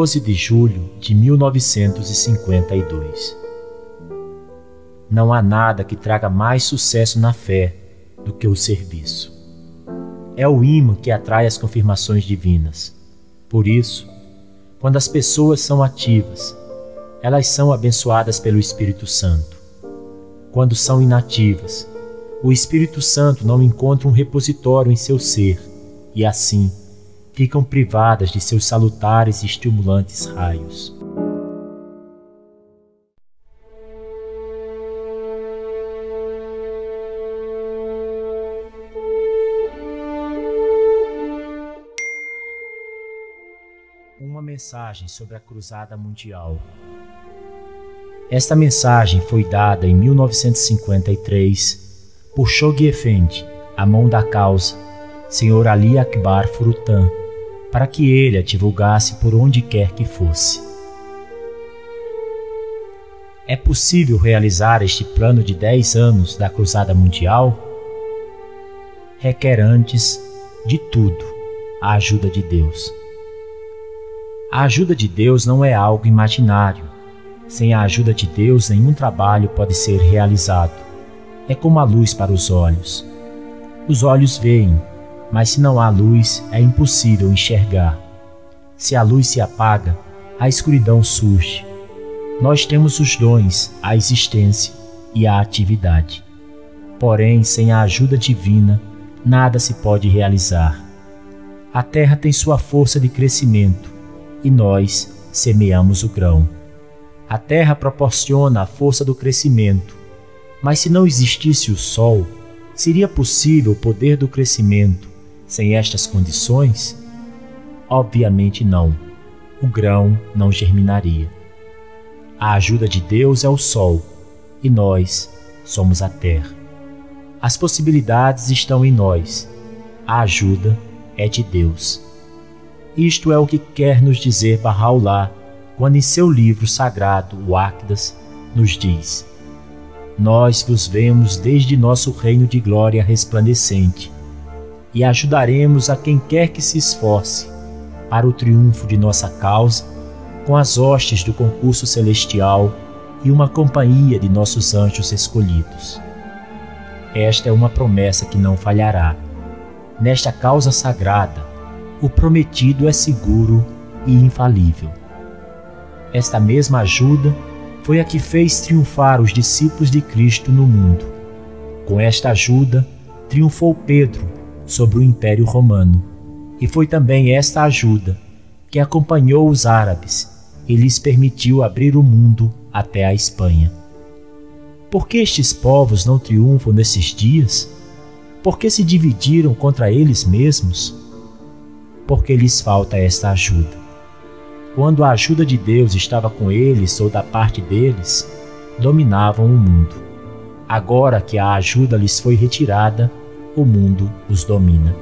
[SPEAKER 2] Doze de julho de 1952 não há nada que traga mais sucesso na fé do que o serviço. É o imã que atrai as confirmações divinas. Por isso, quando as pessoas são ativas, elas são abençoadas pelo Espírito Santo. Quando são inativas, o Espírito Santo não encontra um repositório em seu ser e assim ficam privadas de seus salutares e estimulantes raios. mensagem sobre a Cruzada Mundial. Esta mensagem foi dada em 1953 por Shoghi Effendi, a mão da causa, Sr. Ali Akbar Furutan, para que ele a divulgasse por onde quer que fosse. É possível realizar este plano de 10 anos da Cruzada Mundial? Requer antes de tudo a ajuda de Deus. A ajuda de Deus não é algo imaginário. Sem a ajuda de Deus, nenhum trabalho pode ser realizado. É como a luz para os olhos. Os olhos veem, mas se não há luz, é impossível enxergar. Se a luz se apaga, a escuridão surge. Nós temos os dons, a existência e a atividade. Porém, sem a ajuda divina, nada se pode realizar. A terra tem sua força de crescimento e nós semeamos o grão. A terra proporciona a força do crescimento, mas se não existisse o sol, seria possível o poder do crescimento sem estas condições? Obviamente não. O grão não germinaria. A ajuda de Deus é o sol e nós somos a terra. As possibilidades estão em nós. A ajuda é de Deus. Isto é o que quer nos dizer Bahá'u'lláh quando em seu livro sagrado, o Áquidas, nos diz: Nós vos vemos desde nosso reino de glória resplandecente e ajudaremos a quem quer que se esforce para o triunfo de nossa causa com as hostes do concurso celestial e uma companhia de nossos anjos escolhidos. Esta é uma promessa que não falhará. Nesta causa sagrada, o prometido é seguro e infalível. Esta mesma ajuda foi a que fez triunfar os discípulos de Cristo no mundo. Com esta ajuda, triunfou Pedro sobre o Império Romano, e foi também esta ajuda que acompanhou os árabes e lhes permitiu abrir o mundo até a Espanha. Por que estes povos não triunfam nesses dias? Por que se dividiram contra eles mesmos? porque lhes falta esta ajuda. Quando a ajuda de Deus estava com eles ou da parte deles, dominavam o mundo. Agora que a ajuda lhes foi retirada, o mundo os domina.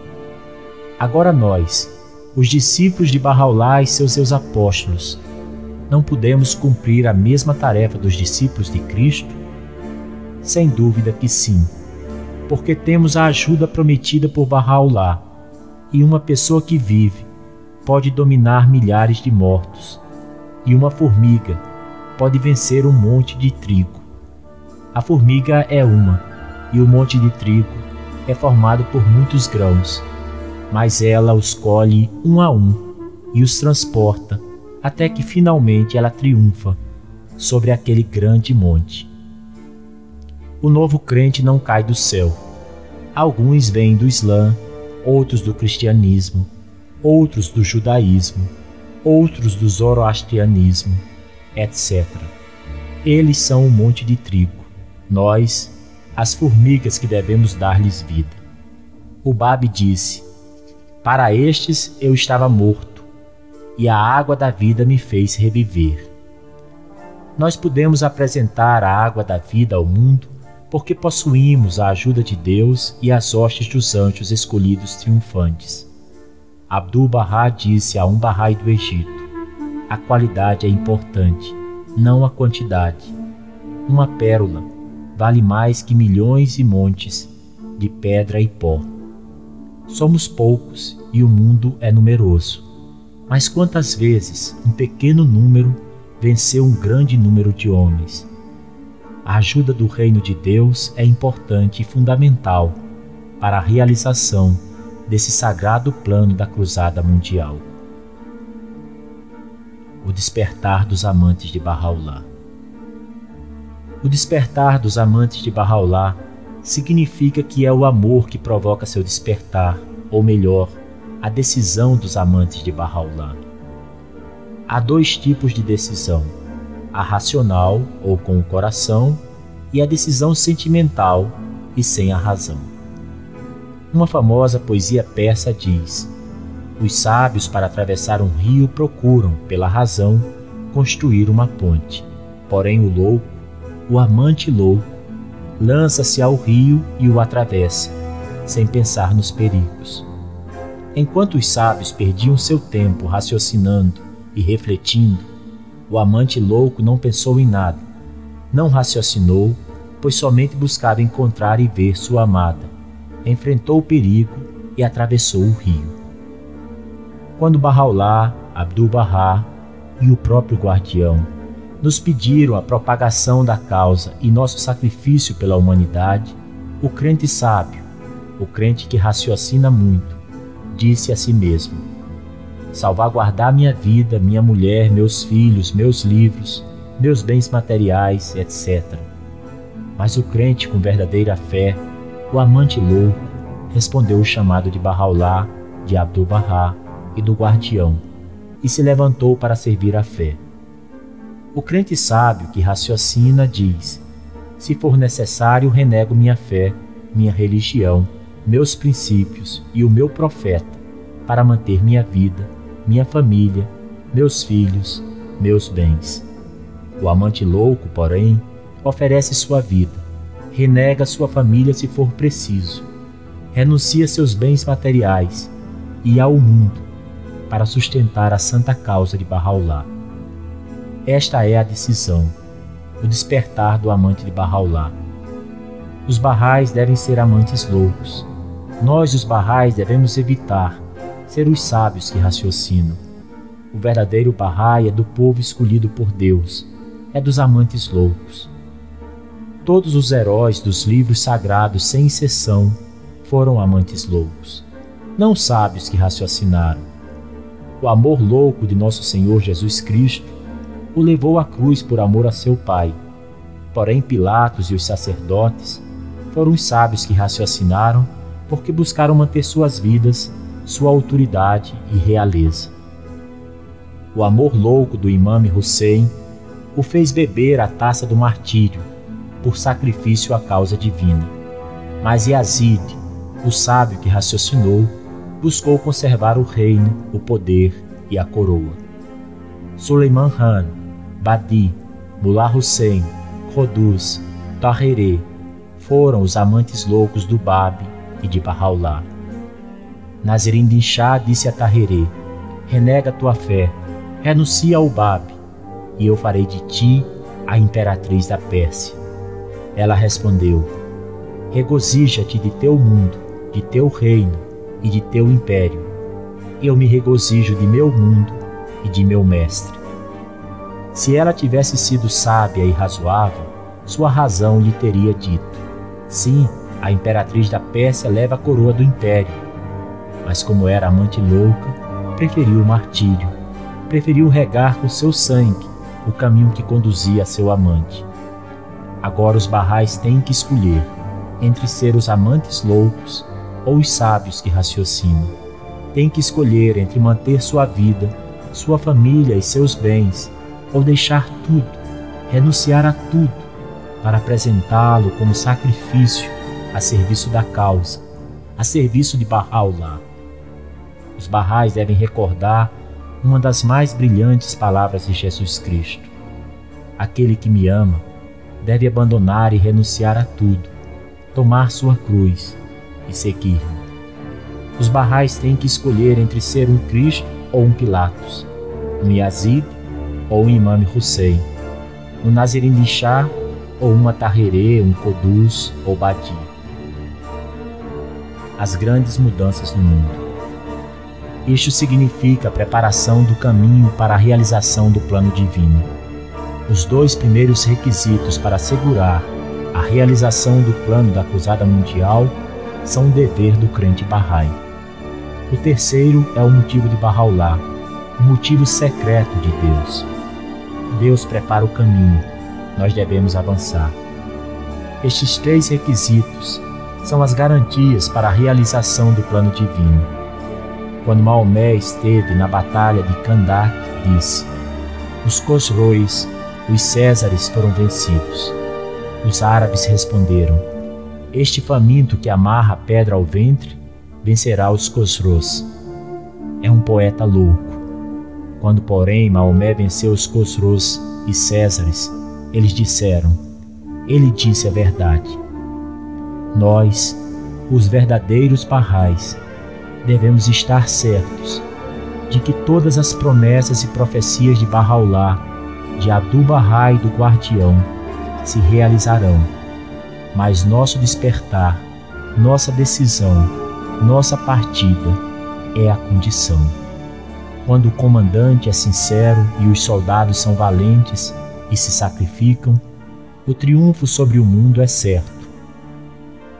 [SPEAKER 2] Agora nós, os discípulos de Barraulá e seus, seus apóstolos, não podemos cumprir a mesma tarefa dos discípulos de Cristo? Sem dúvida que sim, porque temos a ajuda prometida por Barraulá e uma pessoa que vive pode dominar milhares de mortos, e uma formiga pode vencer um monte de trigo. A formiga é uma, e o monte de trigo é formado por muitos grãos, mas ela os colhe um a um e os transporta até que finalmente ela triunfa sobre aquele grande monte. O novo crente não cai do céu. Alguns vêm do Islã outros do cristianismo, outros do judaísmo, outros do zoroastrianismo, etc. Eles são um monte de trigo, nós, as formigas que devemos dar-lhes vida. O Babi disse: Para estes eu estava morto, e a água da vida me fez reviver. Nós podemos apresentar a água da vida ao mundo porque possuímos a ajuda de Deus e as hostes dos anjos escolhidos triunfantes. Abdul-Bahá disse a um Bahá'í do Egito: A qualidade é importante, não a quantidade. Uma pérola vale mais que milhões e montes de pedra e pó. Somos poucos e o mundo é numeroso. Mas quantas vezes um pequeno número venceu um grande número de homens? a ajuda do reino de Deus é importante e fundamental para a realização desse sagrado plano da Cruzada Mundial. O despertar dos amantes de Bahá'u'lláh. O despertar dos amantes de Bahá'u'lláh significa que é o amor que provoca seu despertar, ou melhor, a decisão dos amantes de Bahá'u'lláh. Há dois tipos de decisão a racional ou com o coração, e a decisão sentimental e sem a razão. Uma famosa poesia persa diz: Os sábios, para atravessar um rio, procuram, pela razão, construir uma ponte. Porém, o louco, o amante louco, lança-se ao rio e o atravessa, sem pensar nos perigos. Enquanto os sábios perdiam seu tempo raciocinando e refletindo, o amante louco não pensou em nada, Não raciocinou, pois somente buscava encontrar e ver sua amada. Enfrentou o perigo e atravessou o rio. Quando Bahá'u'lláh, Abdu'l-Bahá e o próprio guardião nos pediram a propagação da causa e nosso sacrifício pela humanidade, o crente sábio, o crente que raciocina muito, disse a si mesmo: salvaguardar minha vida, minha mulher, meus filhos, meus livros, meus bens materiais, etc. Mas o crente com verdadeira fé, o amante louco, respondeu o chamado de Bahá'u'lláh, de Abdu'l-Bahá e do guardião, e se levantou para servir a fé. O crente sábio que raciocina diz: Se for necessário, renego minha fé, minha religião, meus princípios e o meu profeta, para manter minha vida, minha família, meus filhos, meus bens. O amante louco, porém, oferece sua vida, renega sua família se for preciso, renuncia seus bens materiais e ao mundo para sustentar a santa causa de Bahá'u'lláh. Esta é a decisão, o despertar do amante de Bahá'u'lláh. Os barrais devem ser amantes loucos. Nós, os barrais, devemos evitar ser os sábios que raciocinam. O verdadeiro Bahá'í é do povo escolhido por Deus, é dos amantes loucos. Todos os heróis dos livros sagrados, sem exceção, foram amantes loucos, não sábios que raciocinaram. O amor louco de nosso Senhor Jesus Cristo o levou à cruz por amor a seu Pai. Porém, Pilatos e os sacerdotes foram os sábios que raciocinaram porque buscaram manter suas vidas sua autoridade e realeza. O amor louco do imame Hussein o fez beber a taça do martírio por sacrifício à causa divina. Mas Yazid, o sábio que raciocinou, buscou conservar o reino, o poder e a coroa. Suleiman Khan, Badi, Mullah Hussein, Roduz, Tahriré foram os amantes loucos do Bab e de Bahá'u'lláh. Nazirim din Shah disse a Tahirê: Renega tua fé, renuncia ao Bab, e eu farei de ti a imperatriz da Pérsia. Ela respondeu: Regozija-te de teu mundo, de teu reino e de teu império. Eu me regozijo de meu mundo e de meu mestre. Se ela tivesse sido sábia e razoável, sua razão lhe teria dito: Sim, a imperatriz da Pérsia leva a coroa do império mas como era amante louca, preferiu o martírio, preferiu regar com seu sangue o caminho que conduzia a seu amante. Agora os barrais têm que escolher entre ser os amantes loucos ou os sábios que raciocinam. Têm que escolher entre manter sua vida, sua família e seus bens, ou deixar tudo, renunciar a tudo, para apresentá-lo como sacrifício a serviço da causa, a serviço de Bahá'u'lláh. Os barrais devem recordar uma das mais brilhantes palavras de Jesus Cristo. Aquele que me ama deve abandonar e renunciar a tudo, tomar sua cruz e seguir-me. Os barrais têm que escolher entre ser um Cristo ou um Pilatos, um Yazid ou um Imam Hussein, um Nazirim de Shah ou uma Tahrirê, um Koduz ou Badi. As grandes mudanças no mundo. Isto significa a preparação do caminho para a realização do plano divino. Os dois primeiros requisitos para assegurar a realização do plano da Cruzada Mundial são o dever do crente Bahá'í. O terceiro é o motivo de Bahá'u'lláh, o motivo secreto de Deus. Deus prepara o caminho, nós devemos avançar. Estes três requisitos são as garantias para a realização do plano divino. Quando Maomé esteve na batalha de Kandak, disse: Os Cosrois, os Césares foram vencidos. Os árabes responderam: Este faminto que amarra a pedra ao ventre vencerá os Cosros. É um poeta louco. Quando, porém, Maomé venceu os Cosros e Césares, eles disseram: Ele disse a verdade. Nós, os verdadeiros parrais, devemos estar certos de que todas as promessas e profecias de Bahá'u'lláh, de Abdu'l-Bahá e do Guardião se realizarão, mas nosso despertar, nossa decisão, nossa partida é a condição. Quando o comandante é sincero e os soldados são valentes e se sacrificam, o triunfo sobre o mundo é certo.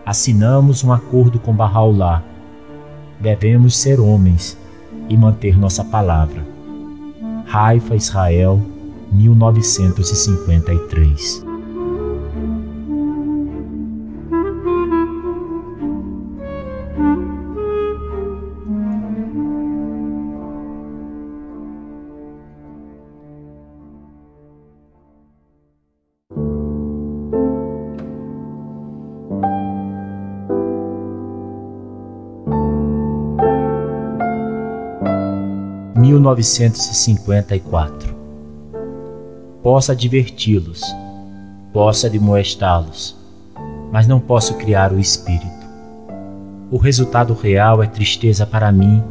[SPEAKER 2] Assinamos um acordo com Bahá'u'lláh. Devemos ser homens e manter nossa palavra. Haifa, Israel, 1953 1954 Posso adverti-los, posso admoestá-los, mas não posso criar o espírito. O resultado real é tristeza para mim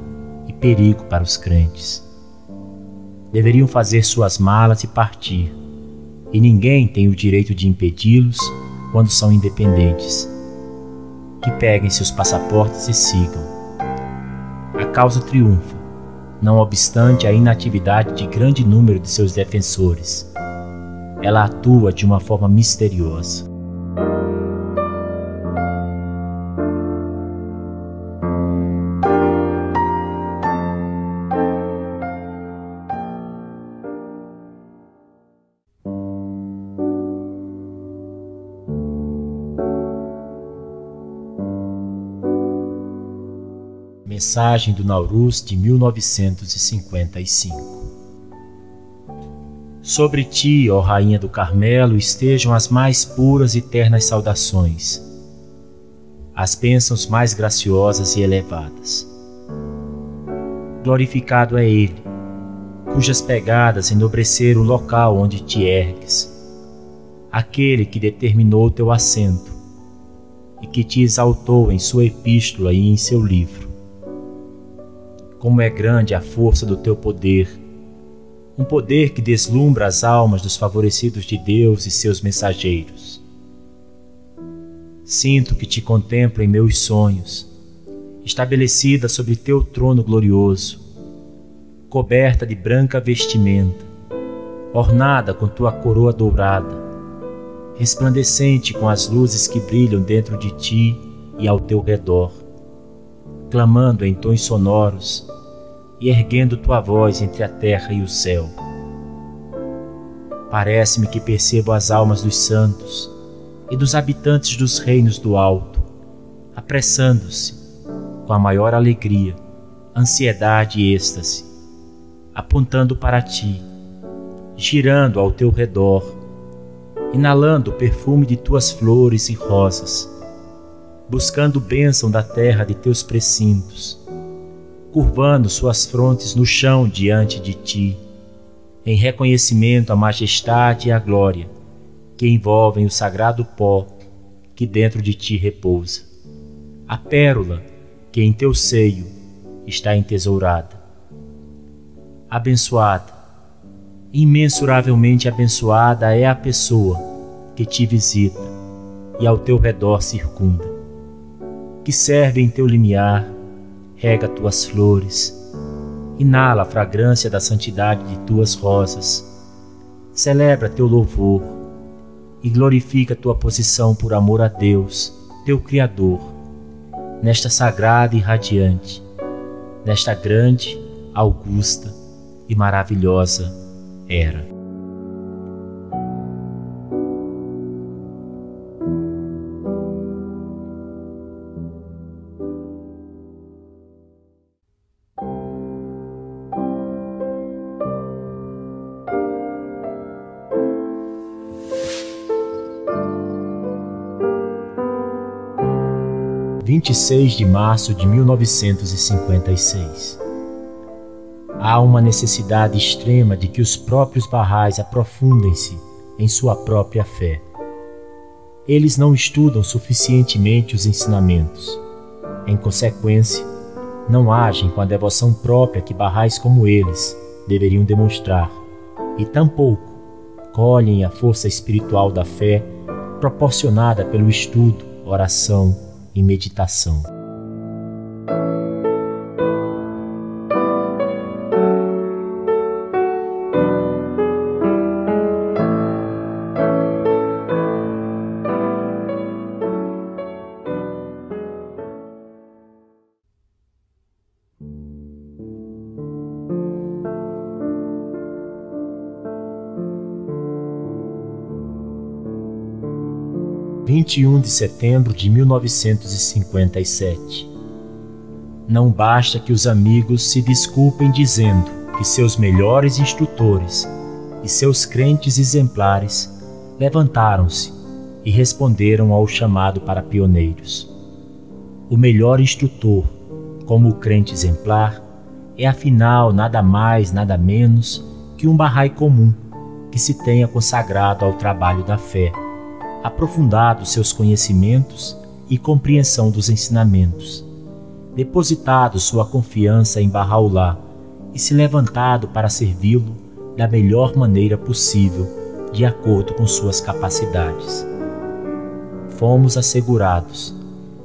[SPEAKER 2] e perigo para os crentes. Deveriam fazer suas malas e partir, e ninguém tem o direito de impedi-los quando são independentes. Que peguem seus passaportes e sigam. A causa triunfa não obstante a inatividade de grande número de seus defensores. Ela atua de uma forma misteriosa. Mensagem do Nauruz de 1955 Sobre ti, ó Rainha do Carmelo, estejam as mais puras e ternas saudações, as bênçãos mais graciosas e elevadas. Glorificado é Ele, cujas pegadas enobreceram o local onde te ergues, aquele que determinou teu assento e que te exaltou em sua epístola e em seu livro como é grande a força do teu poder, um poder que deslumbra as almas dos favorecidos de Deus e seus mensageiros. Sinto que te contemplo em meus sonhos, estabelecida sobre teu trono glorioso, coberta de branca vestimenta, ornada com tua coroa dourada, resplandecente com as luzes que brilham dentro de ti e ao teu redor clamando em tons sonoros e erguendo tua voz entre a terra e o céu. Parece-me que percebo as almas dos santos e dos habitantes dos reinos do alto, apressando-se com a maior alegria, ansiedade e êxtase, apontando para ti, girando ao teu redor, inalando o perfume de tuas flores e rosas buscando bênção da terra de teus precintos, curvando suas frontes no chão diante de ti, em reconhecimento à majestade e à glória que envolvem o sagrado pó que dentro de ti repousa, a pérola que em teu seio está entesourada. Abençoada, imensuravelmente abençoada é a pessoa que te visita e ao teu redor circunda que serve em teu limiar, rega tuas flores, inala a fragrância da santidade de tuas rosas, celebra teu louvor e glorifica tua posição por amor a Deus, teu Criador, nesta sagrada e radiante, nesta grande, augusta e maravilhosa era. 26 de março de 1956. Há uma necessidade extrema de que os próprios barrais aprofundem-se em sua própria fé. Eles não estudam suficientemente os ensinamentos. Em consequência, não agem com a devoção própria que barrais como eles deveriam demonstrar, e tampouco colhem a força espiritual da fé proporcionada pelo estudo, oração e meditação. 21 de setembro de 1957. Não basta que os amigos se desculpem dizendo que seus melhores instrutores e seus crentes exemplares levantaram-se e responderam ao chamado para pioneiros. O melhor instrutor, como o crente exemplar, é afinal nada mais, nada menos que um barrai comum que se tenha consagrado ao trabalho da fé aprofundado seus conhecimentos e compreensão dos ensinamentos, depositado sua confiança em Bahá'u'lláh e se levantado para servi-lo da melhor maneira possível, de acordo com suas capacidades. Fomos assegurados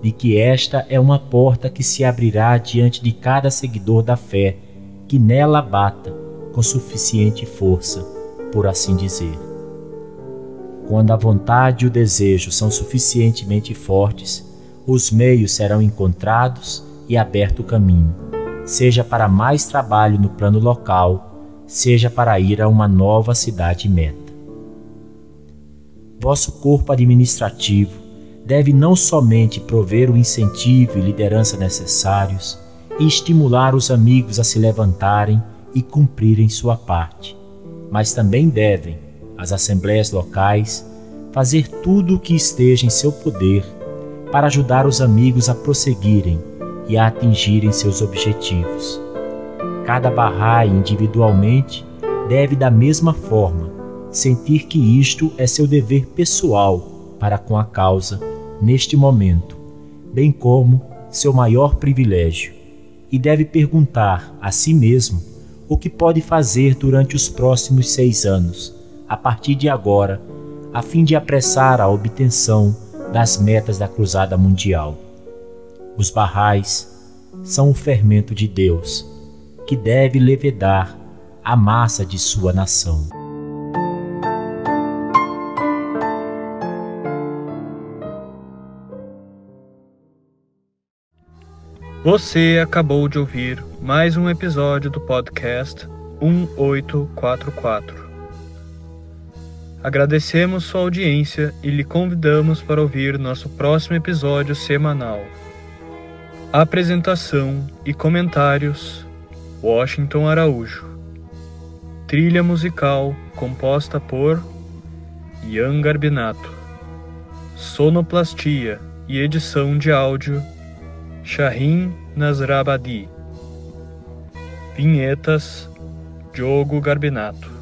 [SPEAKER 2] de que esta é uma porta que se abrirá diante de cada seguidor da fé que nela bata com suficiente força, por assim dizer. Quando a vontade e o desejo são suficientemente fortes, os meios serão encontrados e aberto o caminho, seja para mais trabalho no plano local, seja para ir a uma nova cidade meta. Vosso corpo administrativo deve não somente prover o incentivo e liderança necessários e estimular os amigos a se levantarem e cumprirem sua parte, mas também devem, as assembleias locais, fazer tudo o que esteja em seu poder para ajudar os amigos a prosseguirem e a atingirem seus objetivos. Cada Bahá'í individualmente deve, da mesma forma, sentir que isto é seu dever pessoal para com a causa neste momento, bem como seu maior privilégio, e deve perguntar a si mesmo o que pode fazer durante os próximos seis anos a partir de agora, a fim de apressar a obtenção das metas da Cruzada Mundial. Os barrais são o fermento de Deus, que deve levedar a massa de sua nação.
[SPEAKER 1] Você acabou de ouvir mais um episódio do podcast 1844. Agradecemos sua audiência e lhe convidamos para ouvir nosso próximo episódio semanal. Apresentação e comentários: Washington Araújo. Trilha musical composta por Ian Garbinato. Sonoplastia e edição de áudio Shahin Nasrabadi. Vinhetas Diogo Garbinato.